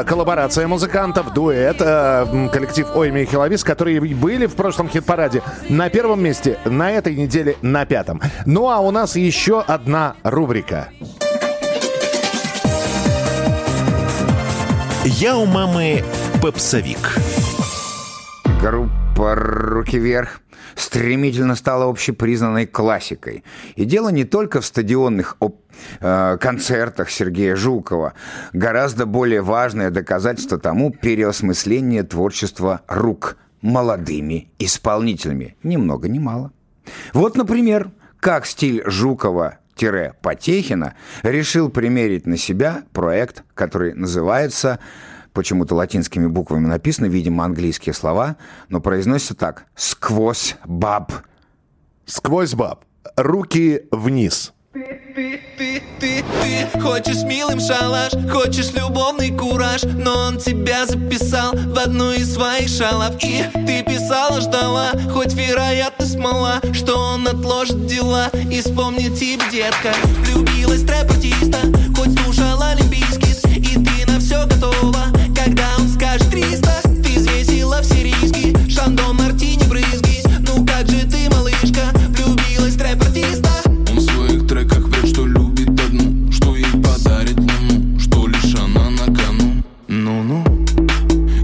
коллаборация музыкантов, дуэт, э, коллектив Ой Михеловис, которые были в прошлом хит-параде на первом месте, на этой неделе на пятом. Ну а у нас еще одна рубрика. Я у мамы попсовик. Группа «Руки вверх» стремительно стала общепризнанной классикой. И дело не только в стадионных э, концертах Сергея Жукова. Гораздо более важное доказательство тому переосмысление творчества рук молодыми исполнителями. Ни много ни мало. Вот, например, как стиль Жукова Потехина решил примерить на себя проект, который называется почему-то латинскими буквами написано, видимо, английские слова, но произносится так «Сквозь баб». «Сквозь баб». Руки вниз. Ты, ты, ты, ты хочешь милым шалаш, хочешь любовный кураж, но он тебя записал в одну из своих шалов. И ты писала, ждала, хоть вероятность мала, что он отложит дела и вспомнит тебя, детка. Влюбилась трэп-артиста, хоть слушала олимпийский, и ты на все готова, 300. Ты взвесила все риски, шандон, мартини, брызги. Ну как же ты, малышка, влюбилась в трэп-артиста? Он в своих треках врет, что любит одну Что ей подарит луну Что лишь она на кону Ну-ну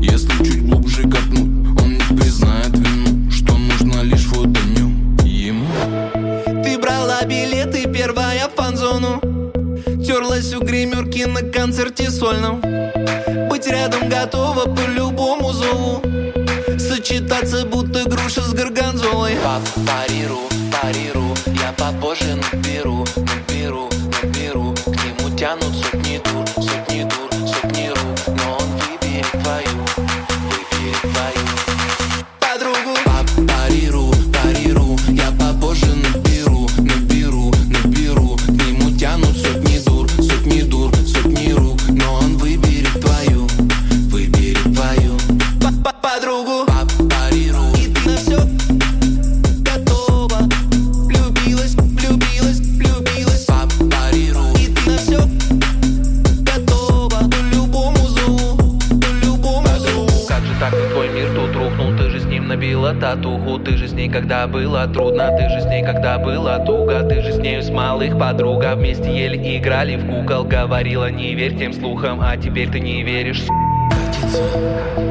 Если чуть глубже копнуть Он не признает вину Что нужно лишь фотоню Ему Ты брала билеты, первая в фан-зону Терлась у гримерки на концерте сольном Быть рядом готова по любому зову. Сочетаться будто груша с горгонзолой. Пап, париру, париру Я попозже наберу, играли в кукол Говорила не верь тем слухам А теперь ты не веришь Катится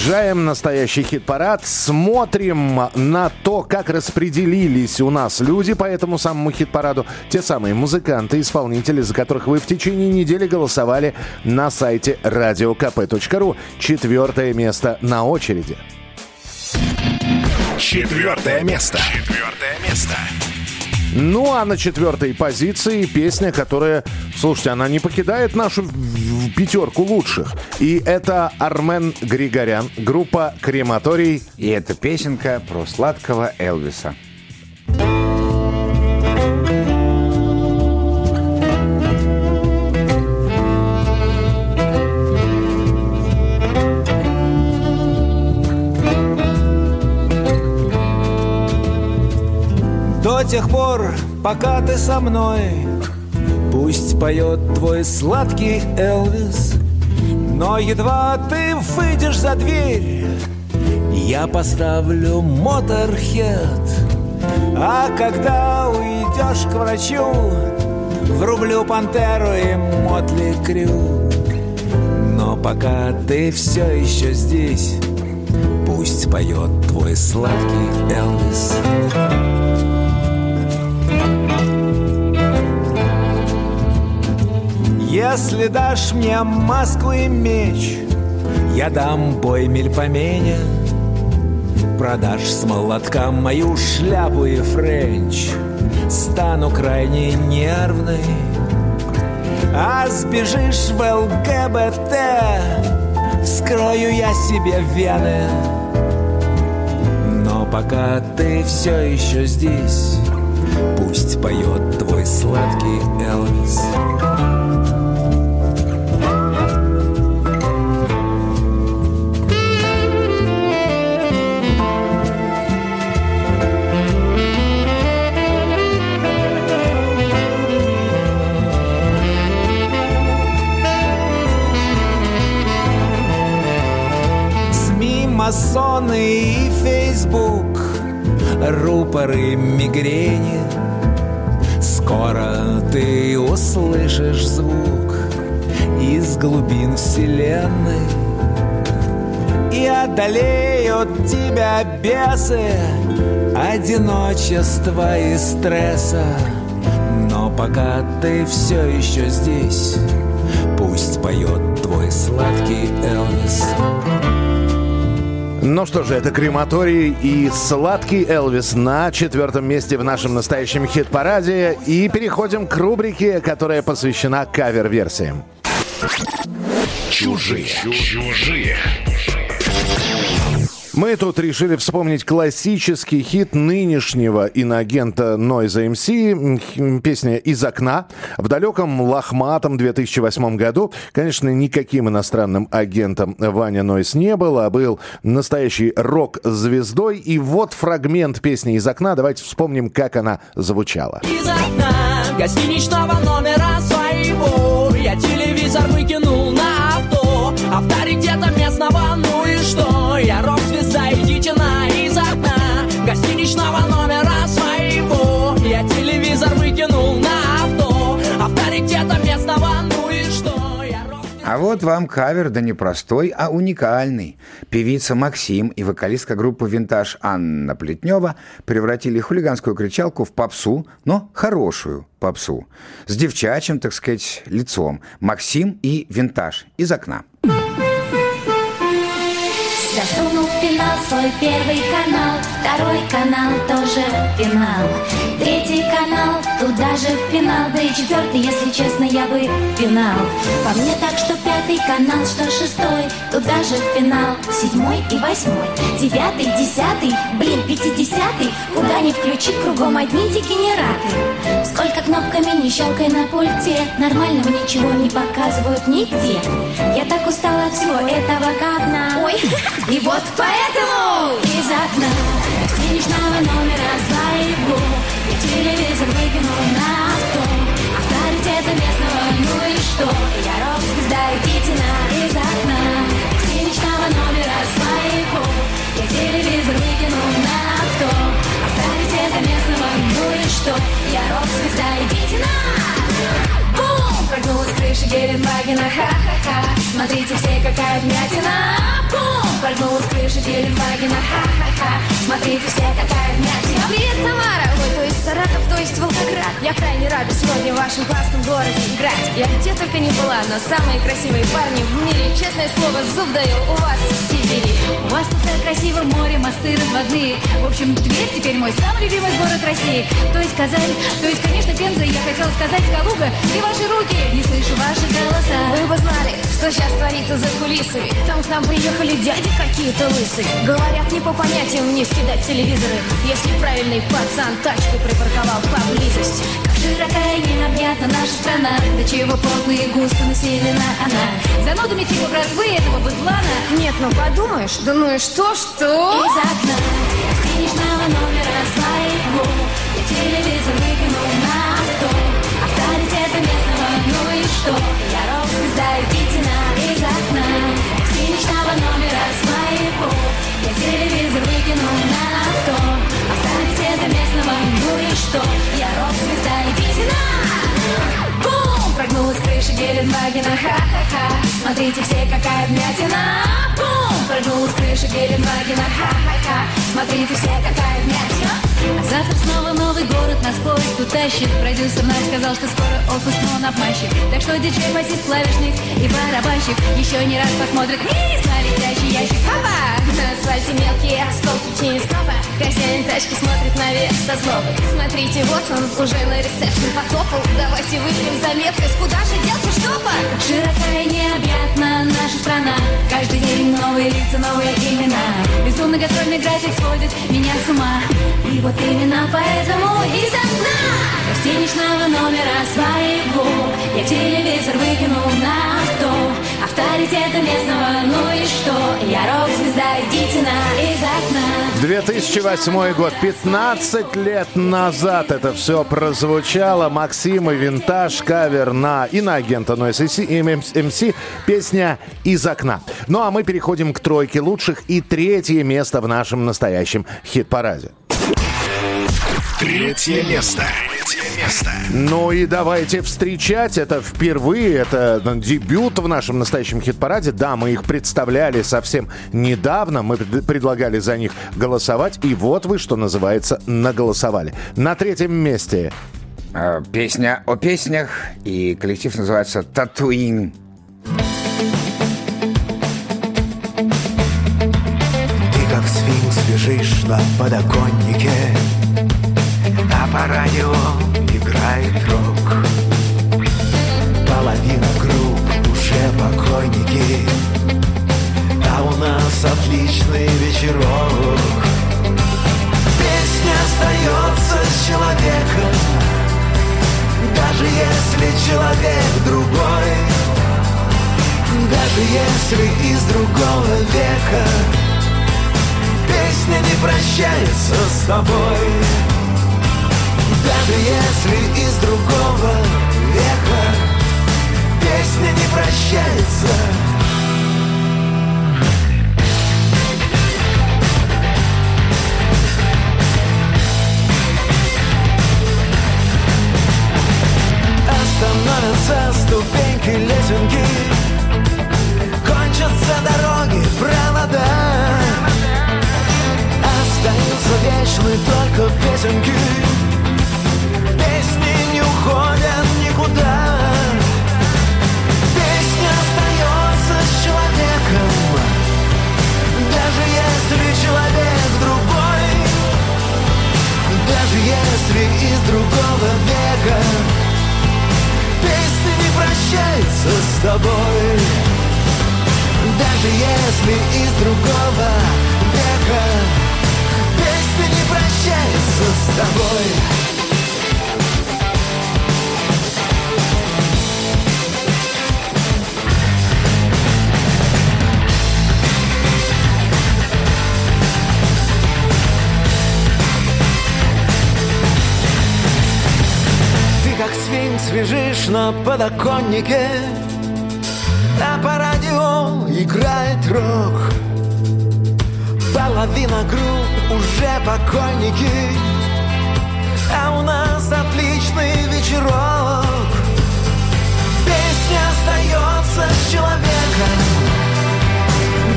продолжаем настоящий хит-парад. Смотрим на то, как распределились у нас люди по этому самому хит-параду. Те самые музыканты, исполнители, за которых вы в течение недели голосовали на сайте radiokp.ru. Четвертое место на очереди. Четвертое место. Четвертое место. Ну, а на четвертой позиции песня, которая, слушайте, она не покидает нашу пятерку лучших. И это Армен Григорян, группа «Крематорий». И это песенка про сладкого Элвиса. Тех пор, пока ты со мной. Пусть поет твой сладкий Элвис Но едва ты выйдешь за дверь Я поставлю моторхед. А когда уйдешь к врачу Врублю пантеру и мотли крю. Но пока ты все еще здесь Пусть поет твой сладкий Элвис Если дашь мне маску и меч, я дам бой мельпомене. Продашь с молотка мою шляпу и френч, стану крайне нервной. А сбежишь в ЛГБТ, вскрою я себе вены. Но пока ты все еще здесь, пусть поет твой сладкий Элвис. Масоны и Фейсбук Рупоры мигрени. Скоро ты услышишь звук Из глубин вселенной. И одолеют тебя бесы Одиночества и стресса. Но пока ты все еще здесь Пусть поет твой сладкий Элвис Ну что же, это крематорий и сладкий Элвис на четвертом месте в нашем настоящем хит-параде. И переходим к рубрике, которая посвящена кавер-версиям. Чужие. Чужие. Мы тут решили вспомнить классический хит нынешнего иноагента Noise MC, песня «Из окна». В далеком лохматом 2008 году, конечно, никаким иностранным агентом Ваня Нойс не был, а был настоящей рок-звездой. И вот фрагмент песни «Из окна». Давайте вспомним, как она звучала. Из окна гостиничного номера А вот вам кавер, да не простой, а уникальный. Певица Максим и вокалистка группы «Винтаж» Анна Плетнева превратили хулиганскую кричалку в попсу, но хорошую попсу. С девчачьим, так сказать, лицом. Максим и «Винтаж» из окна. Засунул в пенал свой первый канал, второй канал тоже в пенал, третий канал туда же в пенал, да и четвертый, если честно, я бы в пенал. По мне так, что пятый канал, что шестой, туда же в пенал, седьмой и восьмой, девятый, десятый, блин, пятидесятый, куда ни включи, кругом одни дегенераты. Сколько кнопками не щелкай на пульте, нормального ничего не показывают нигде. Я так устала от всего этого говна. Ой, (laughs) и вот поэтому из окна гостиничного номера своего я телевизор выкинул на авто. Авторитета местного, ну что? Я рок-звезда, идите на из окна. Гостиничного номера своего. Я телевизор выкину на авто. Авторитета местного, ну и что? Я рок-звезда, идите на Бум! Прыгнула с крыши Геленвагена, ха-ха-ха. Смотрите все, какая вмятина. Бум! Прыгнула с крыши Геленвагена, ха-ха-ха. Смотрите все, какая вмятина. Привет, Самара! Ой, Саратов, то есть Волгоград. Я крайне рада сегодня в вашем классном городе играть. Я где только не была, но самые красивые парни в мире. Честное слово, зуб даю, у вас в Сибири. У вас тут так красиво море, мосты разводные. В общем, Тверь теперь мой самый любимый город России. То есть Казань, то есть, конечно, Пенза. Я хотела сказать Калуга, где ваши руки? Не слышу ваши голоса. Вы бы знали, что сейчас творится за кулисами. Там к нам приехали дяди какие-то лысые. Говорят, не по понятиям не скидать телевизоры. Если правильный пацан тачку припарковал поблизости Как широка и необъятна наша страна До чего плотно и густо населена она Занудами типа братвы этого быдлана Нет, ну подумаешь, да ну и что, что? Из окна гостиничного номера своего Я телевизор выкинул на авто Авторитета местного, ну и что? Смотрите все, какая вмятина. Бум! Прыгнула с крыши Геленвагена, ха-ха-ха. Смотрите все, какая вмятина. А завтра снова новый город нас поезд утащит Продюсер наш сказал, что скоро отпуск, но он обманщик. Так что диджей, басист, клавишник и барабанщик Еще не раз посмотрят. Вниз на летящий ящик. Хопа! Асфальте мелкие осколки кинескопа Хозяин тачки смотрит наверх со злобой. Смотрите, вот он уже на ресепшн потопал. Давайте выпьем за меткость, куда же делся штопор? Широка и необъятна наша страна. Каждый день новые лица, новые имена. Безумный гастрольный график сводит меня с ума. И вот именно поэтому из окна Гостиничного номера своего Я телевизор выкинул на Авторитета местного, ну и что? Я рок-звезда, идите на из окна 2008 год, 15 лет назад это все прозвучало. Максим и Винтаж, кавер на и на агента Noise и MC, песня «Из окна». Ну а мы переходим к тройке лучших и третье место в нашем настоящем хит-параде. Третье место. Третье место. Ну и давайте встречать. Это впервые, это дебют в нашем настоящем хит-параде. Да, мы их представляли совсем недавно. Мы пред- предлагали за них голосовать. И вот вы, что называется, наголосовали. На третьем месте Э, Песня о песнях, и коллектив называется «Татуин». Ты как сфинкс лежишь на подоконнике А по радио играет рок. Половина групп уже покойники А у нас отличный вечерок. Песня остается с человеком Даже если человек другой. Даже если из другого века Песня не прощается с тобой Даже если из другого века Песня не прощается. Остановятся ступеньки лесенки Кончатся дороги, провода. Остаются вечны только песенки из другого века. Песня не прощается с тобой. Даже если из другого века. Песня не прощается с тобой Лежишь на подоконнике. А по радио играет рок. Половина групп уже покойники. А у нас отличный вечерок. Песня остается с человеком.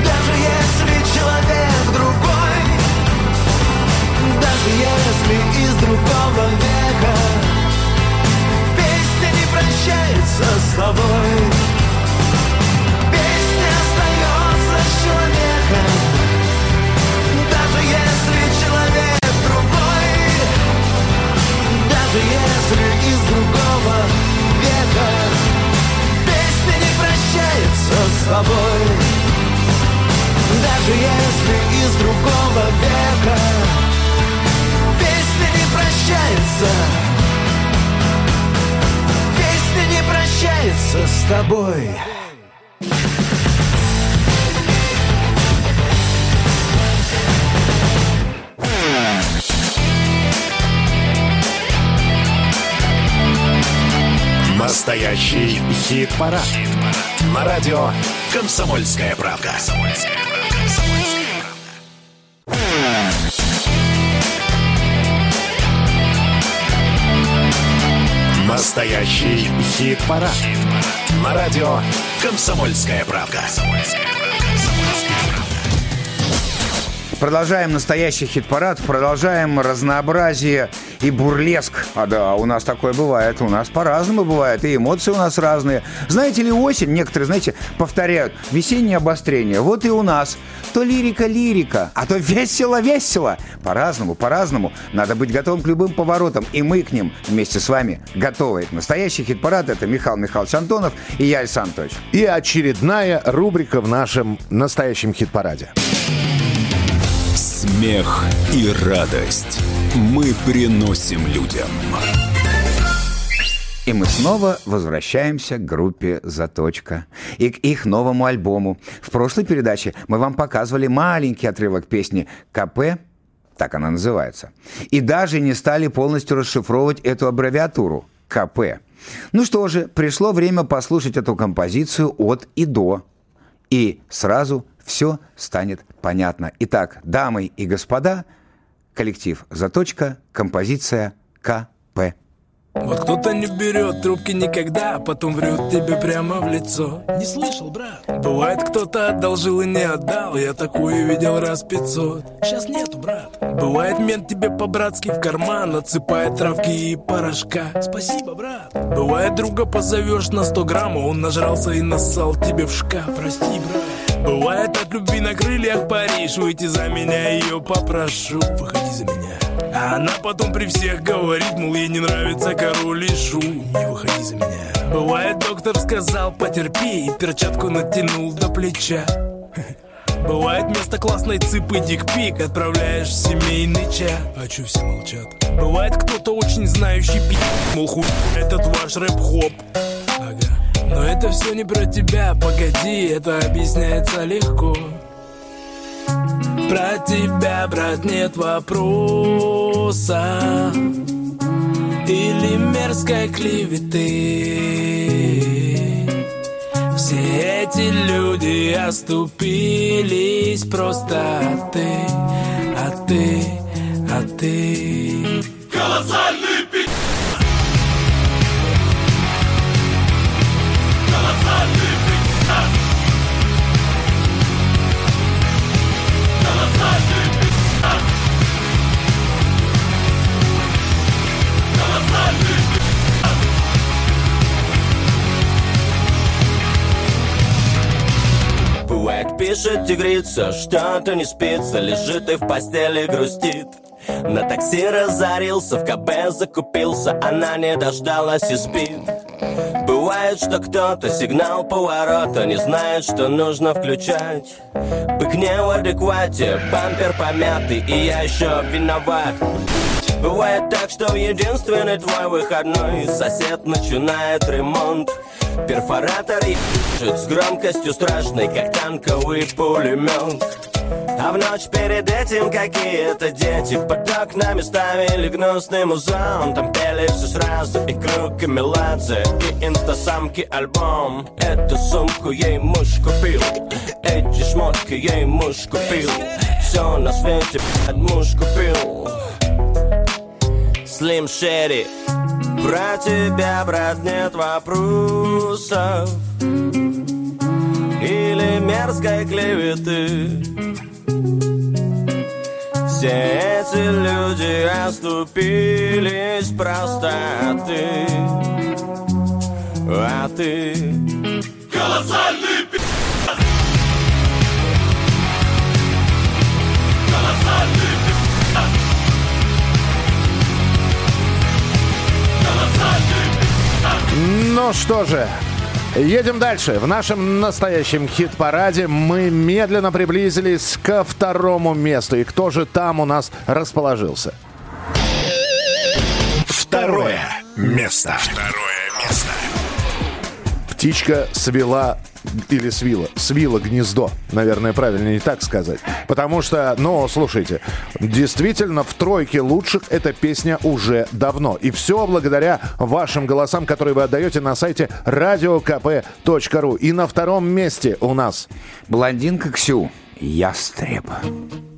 Даже если человек другой. Даже если из другого века прощается с тобой. Песня остается человеком Даже если человек другой. Даже если из другого века. Песня не прощается с тобой Даже если из другого века. Песня не прощается прощается с тобой Настоящий хит-парад. На радио «Комсомольская правда». Настоящий хит-парад. На радио «Комсомольская правда». Продолжаем настоящий хит-парад, продолжаем разнообразие и бурлеск. А да, у нас такое бывает, у нас по-разному бывает, и эмоции у нас разные. Знаете ли, осень, некоторые, знаете, повторяют, весеннее обострение. Вот и у нас. То лирика-лирика, а то весело-весело. По-разному, по-разному. Надо быть готовым к любым поворотам, и мы к ним вместе с вами готовы. Настоящий хит-парад – это Михаил Михайлович Антонов и я, Александр Анатольевич. И очередная рубрика в нашем настоящем хит-параде. Смех и радость мы приносим людям. И мы снова возвращаемся к группе «Заточка» и к их новому альбому. В прошлой передаче мы вам показывали маленький отрывок песни «КП», так она называется, и даже не стали полностью расшифровывать эту аббревиатуру «КП». Ну что же, пришло время послушать эту композицию от и до. И сразу все станет понятно. Итак, дамы и господа, коллектив «Заточка», композиция «КП». Вот кто-то не берет трубки никогда, а потом врет тебе прямо в лицо. Не слышал, брат? Бывает, кто-то одолжил и не отдал, я такую видел раз пятьсот. Сейчас нету, брат. Бывает, мент тебе по-братски в карман отсыпает травки и порошка. Спасибо, брат. Бывает, друга позовешь на 100 грамм, а он нажрался и нассал тебе в шкаф. Прости, брат. Бывает, от любви на крыльях Париж, выйти за меня ее попрошу. Выходи за меня. А она потом при всех говорит, мол, ей не нравится король и шу Не выходи за меня. Бывает, доктор сказал, потерпи. И перчатку натянул до плеча. (laughs) Бывает, вместо классной цыпы дикпик Отправляешь в семейный чат. А чё все молчат? Бывает, кто-то очень знающий пи***, Мол, хуй, этот ваш рэп-хоп. Ага Но это все не про тебя, погоди Это объясняется легко. Про тебя, брат, нет вопроса. Или мерзкой клеветы. Все эти люди оступились Просто а ты, а ты, а ты. Колоссальный пишет тигрица, что-то не спится Лежит и в постели грустит. На такси разорился, в КБ закупился Она не дождалась и спит. Бывает, что кто-то сигнал поворота Не знает, что нужно включать. Бык не в адеквате, бампер помятый И я еще виноват Бывает так, что в единственный твой выходной Сосед начинает ремонт. Перфоратор ебашит с громкостью страшной Как танковый пулемет А в ночь перед этим какие-то дети Под окнами ставили гнусный музон. Там пели все сразу и круг, и меладзе И инстасамки альбом. Эту сумку ей муж купил Эти шмотки ей муж купил. Все на свете, блядь, муж купил Слим Шерри Про тебя, брат, нет вопросов. Или мерзкой клеветы. Все эти люди оступились просто ты, а ты? Колоссальный пи***ц! Ну что же, Едем дальше. В нашем настоящем хит-параде мы медленно приблизились ко второму месту. И кто же там у нас расположился? Второе место. Второе место. Птичка свела или свила, свила гнездо, наверное, правильно не так сказать. Потому что, ну, слушайте, действительно в тройке лучших эта песня уже давно. И все благодаря вашим голосам, которые вы отдаете на сайте radiokp.ru. И на втором месте у нас... Блондинка Ксю. Ястреб.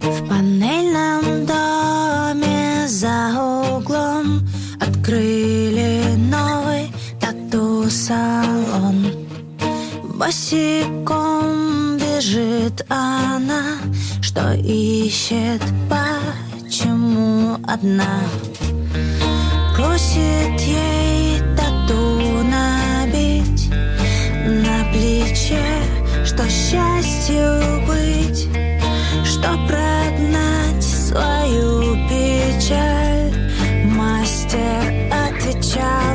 В панельном доме за углом Открыли новый тату-салон Босиком бежит она Что ищет, почему одна. Просит ей тату набить На плече, что счастью быть Что прогнать свою печаль. Мастер отвечал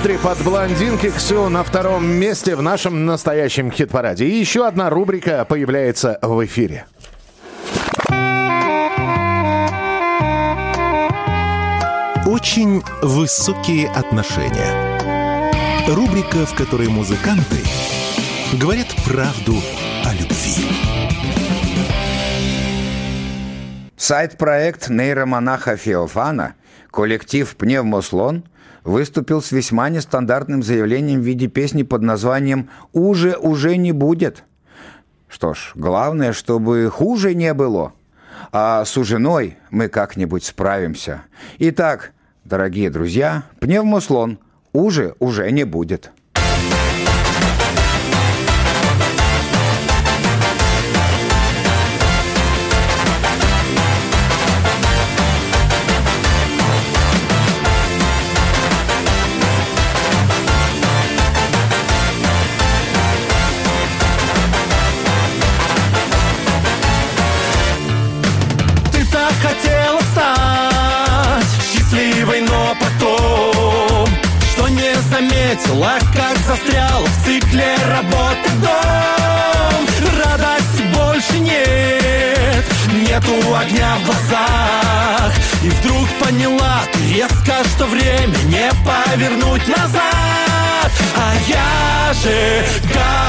Ястреб от блондинки Ксю на втором месте в нашем настоящем хит-параде. И еще одна рубрика появляется в эфире. Очень высокие отношения. Рубрика, в которой музыканты говорят правду о любви. Сайт-проект нейромонаха Феофана, коллектив «Пневмослон» выступил с весьма нестандартным заявлением в виде песни под названием «Уже уже не будет». Что ж, главное, чтобы хуже не было. а с женой мы как-нибудь справимся. Итак, дорогие друзья, пневмослон уже уже не будет. Заметила, как застрял в цикле работы дом Радости больше нет, нету огня в глазах. И вдруг поняла ты резко, что время не повернуть назад. А я же говорил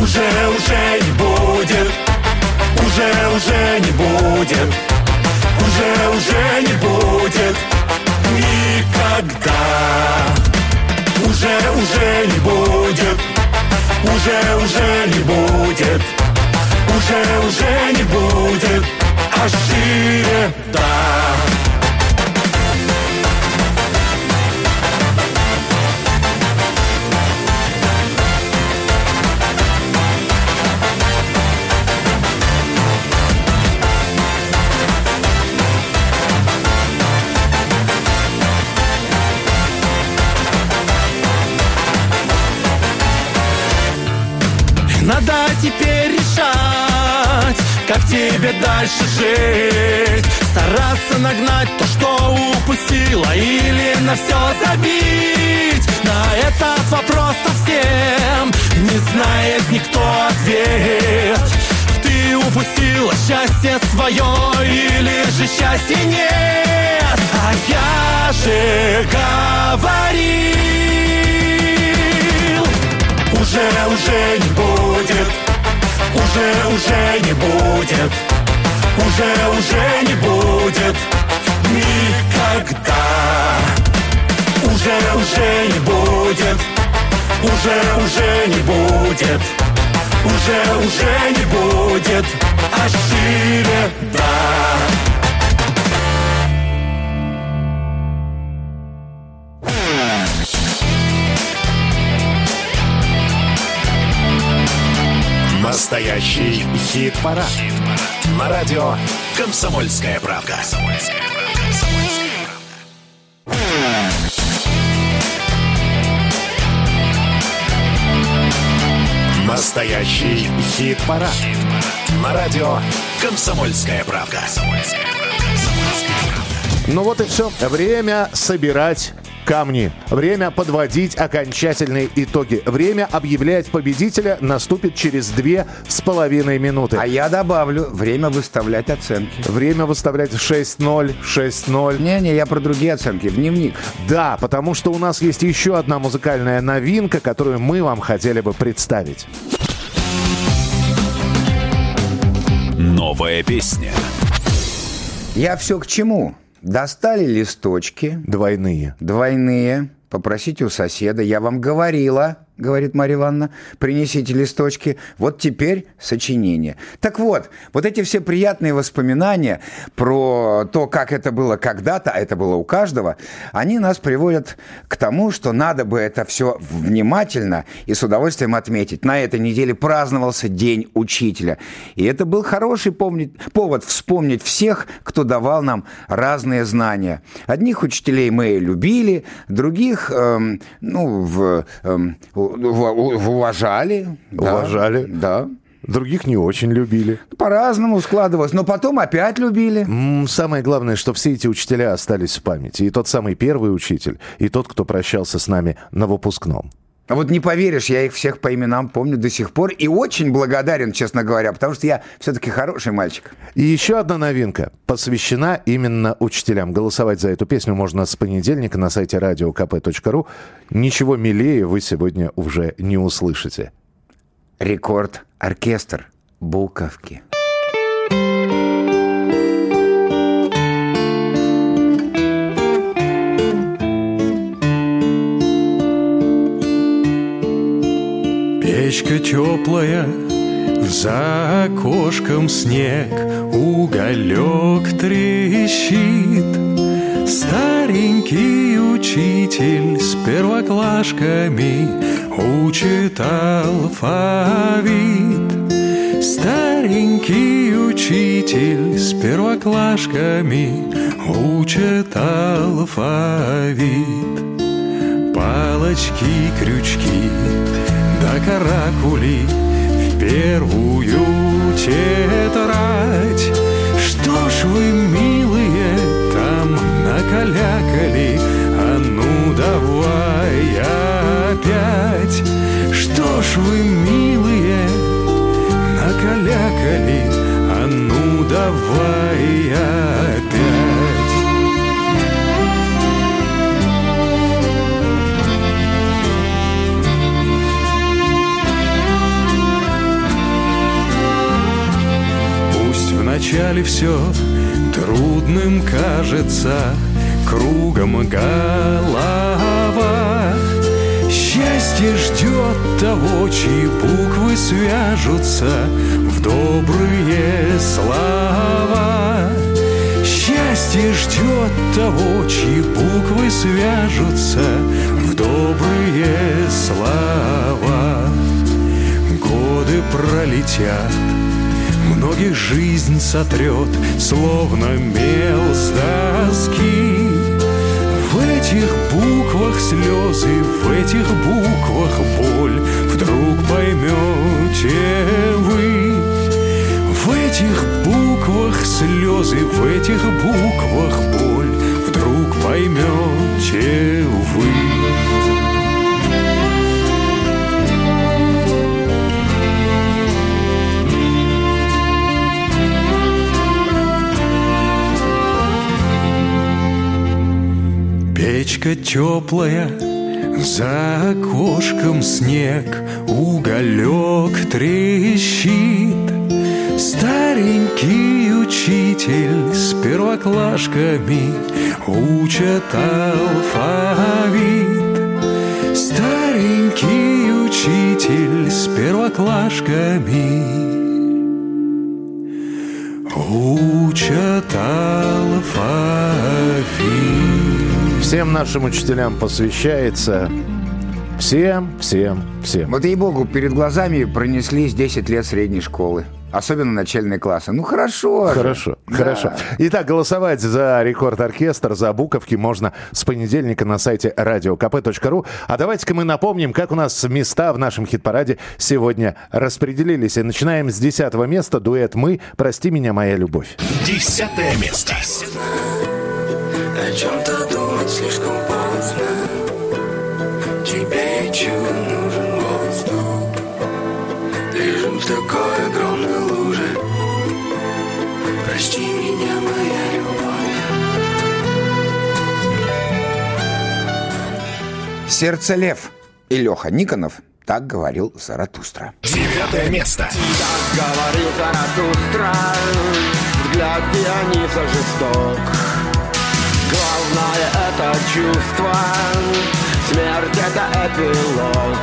уже, уже не будет Уже, уже не будет Уже, уже не будет Никогда. Уже, уже не будет. Уже, уже не будет. Уже, уже не будет. А шире, да теперь решать, как тебе дальше жить. Стараться нагнать то, что упустила Или на все забить. На этот вопрос совсем не знает никто ответ. Ты упустила счастье свое Или же счастья нет? А я же говорил уже, уже не будет Уже, уже не будет. Уже, уже не будет. Никогда. Уже, уже не будет. Уже, уже не будет. Уже, уже не будет. А Настоящий хит-парад. На радио «Комсомольская правда». Настоящий хит-парад. На радио «Комсомольская правда». Ну вот и все. Время собирать камни. Время подводить окончательные итоги. Время объявлять победителя наступит через две с половиной минуты. А я добавлю, время выставлять оценки. Время выставлять 6-0, 6-0. Не-не, я про другие оценки, в дневник. Да, потому что у нас есть еще одна музыкальная новинка, которую мы вам хотели бы представить. Новая песня. Я все к чему? Достали листочки. Двойные. Двойные. Попросите у соседа. Я вам говорила, говорит Марья Ивановна, принесите листочки. Вот теперь сочинение. Так вот, вот эти все приятные воспоминания про то, как это было когда-то, а это было у каждого, они нас приводят к тому, что надо бы это все внимательно и с удовольствием отметить. На этой неделе праздновался День Учителя. И это был хороший помнить, повод вспомнить всех, кто давал нам разные знания. Одних учителей мы любили, других эм, ну, в, эм, в- в- уважали. да, Уважали. Да. Других не очень любили. По-разному складывалось, но потом опять любили. Самое главное, что все эти учителя остались в памяти. И тот самый первый учитель, и тот, кто прощался с нами на выпускном. А вот не поверишь, я их всех по именам помню до сих пор и очень благодарен, честно говоря, потому что я все-таки хороший мальчик. И еще одна новинка посвящена именно учителям. Голосовать за эту песню можно с понедельника на сайте radiokp.ru. Ничего милее вы сегодня уже не услышите. Рекорд оркестр Буковки. Печка теплая, За окошком снег, уголек трещит. Старенький учитель с первоклашками Учит алфавит. Старенький учитель с первоклашками Учит алфавит. Палочки, крючки да каракули В первую тетрадь Что ж вы, милые, там накалякали? А ну давай опять. Что ж вы, милые, накалякали? А ну давай опять вначале все трудным кажется, Кругом голова. Счастье ждет того, чьи буквы свяжутся В добрые слова. Счастье ждет того, чьи буквы свяжутся В добрые слова. Годы пролетят, Многих жизнь сотрет, словно мел с доски. В этих буквах слезы, в этих буквах боль, Вдруг поймете вы. В этих буквах слезы, в этих буквах боль, Вдруг поймете вы. Печка теплая, за окошком снег, уголек трещит. Старенький учитель с первоклашками учат алфавит. Старенький учитель с первоклашками учат алфавит. Всем нашим учителям посвящается. Всем, всем, всем. Вот ей-богу, перед глазами пронеслись 10 лет средней школы. Особенно начальные классы. Ну хорошо. же. Хорошо, Да. хорошо. Итак, голосовать за рекорд-оркестр, за буковки можно с понедельника на сайте radiokp.ru. А давайте-ка мы напомним, как у нас места в нашем хит-параде сегодня распределились. И начинаем с десятого места. Дуэт «Мы». «Прости меня, моя любовь». Десятое место. О чем-то думать слишком поздно Тебе еще нужен воздух Лежим в такой огромной луже Прости меня, моя любовь Сердце лев и Леха Никонов. Так говорил Заратустра. Девятое место. Говорил Заратустра Взгляд Диониса жесток Главное это чувство Смерть это эпилог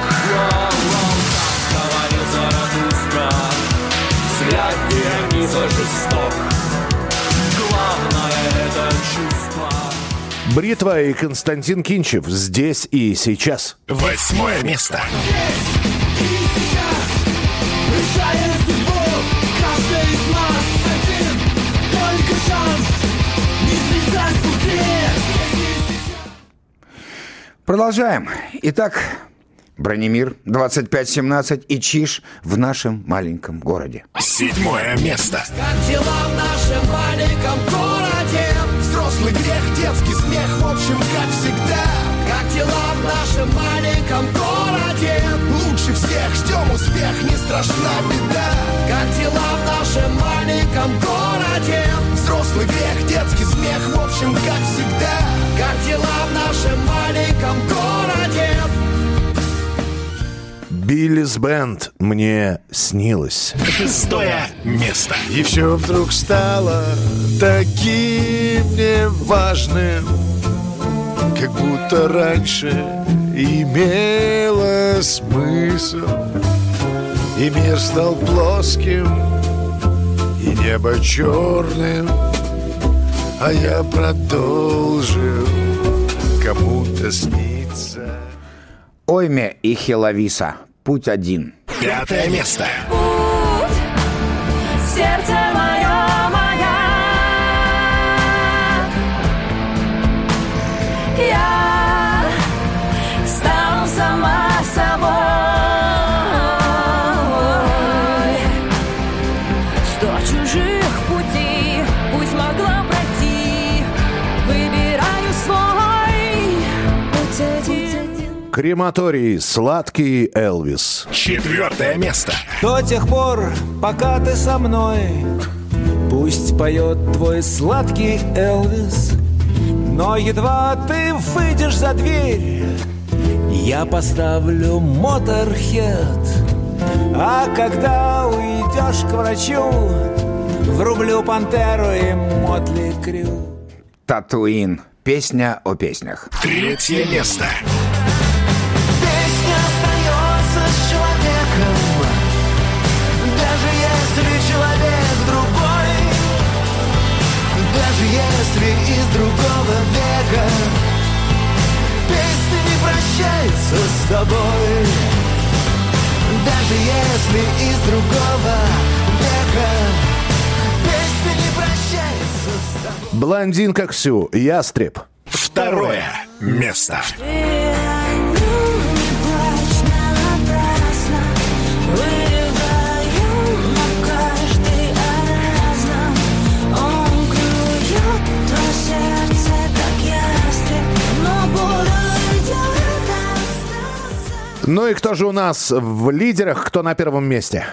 Говорил Заратустра Взгляд Диониса жесток Главное это чувство Бритва и Константин Кинчев. Здесь и сейчас. Восьмое место. Решая Продолжаем. Итак, Бронемир 2517 и Чиж в нашем маленьком городе. Седьмое место. Как дела в нашем маленьком городе? Взрослый грех, детский смех, в общем, как всегда Как дела в нашем маленьком городе? Лучше всех ждем успех, не страшна беда Как дела в нашем маленьком городе? Взрослый грех, детский смех, в общем, как всегда Как дела в нашем маленьком городе? Биллис Бенд. Мне снилось. Шестое место. И все вдруг стало таким неважным Как будто раньше имело смысл И мир стал плоским И небо черным А я продолжил Кому-то сниться Ойме и Хеловиса. Путь один. Пятое место. Сердце мое, Крематорий «Сладкий Элвис». Четвертое место. До тех пор, пока ты со мной Пусть поет твой сладкий Элвис Но едва ты выйдешь за дверь Я поставлю моторхед А когда уйдешь к врачу Врублю пантеру и мотли крю Татуин. Песня о песнях. Третье место. Даже если из другого века Песня не прощается с тобой Даже если из другого века Песня не прощается с тобой Блондинка Ксю. Ястреб. Второе место. Ну и кто же у нас в лидерах, кто на первом месте?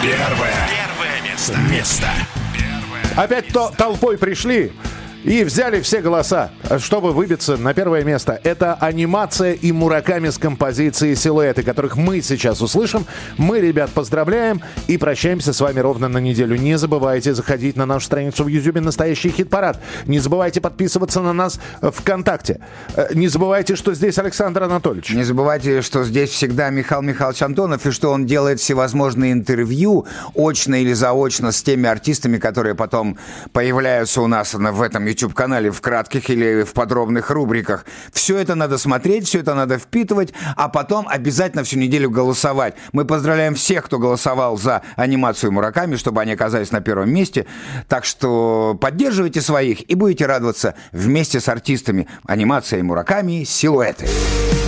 Первое. Первое место. Место. Опять то, толпой пришли и взяли все голоса, чтобы выбиться на первое место. Это анимация и Мураками с композицией «Силуэты», которых мы сейчас услышим. Мы, ребят, поздравляем и прощаемся с вами ровно на неделю. Не забывайте заходить на нашу страницу в Ютубе «Настоящий хит-парад». Не забывайте подписываться на нас ВКонтакте. Э, Не забывайте, что здесь Александр Анатольевич. Не забывайте, что здесь всегда Михаил Михайлович Антонов, и что он делает всевозможные интервью, очно или заочно, с теми артистами, которые потом появляются у нас на- в этом YouTube-канале в кратких или в подробных рубриках. Все это надо смотреть, все это надо впитывать, а потом обязательно всю неделю голосовать. Мы поздравляем всех, кто голосовал за анимацию Мураками, чтобы они оказались на первом месте. Так что поддерживайте своих и будете радоваться вместе с артистами. Анимация Мураками «Силуэты». Танцы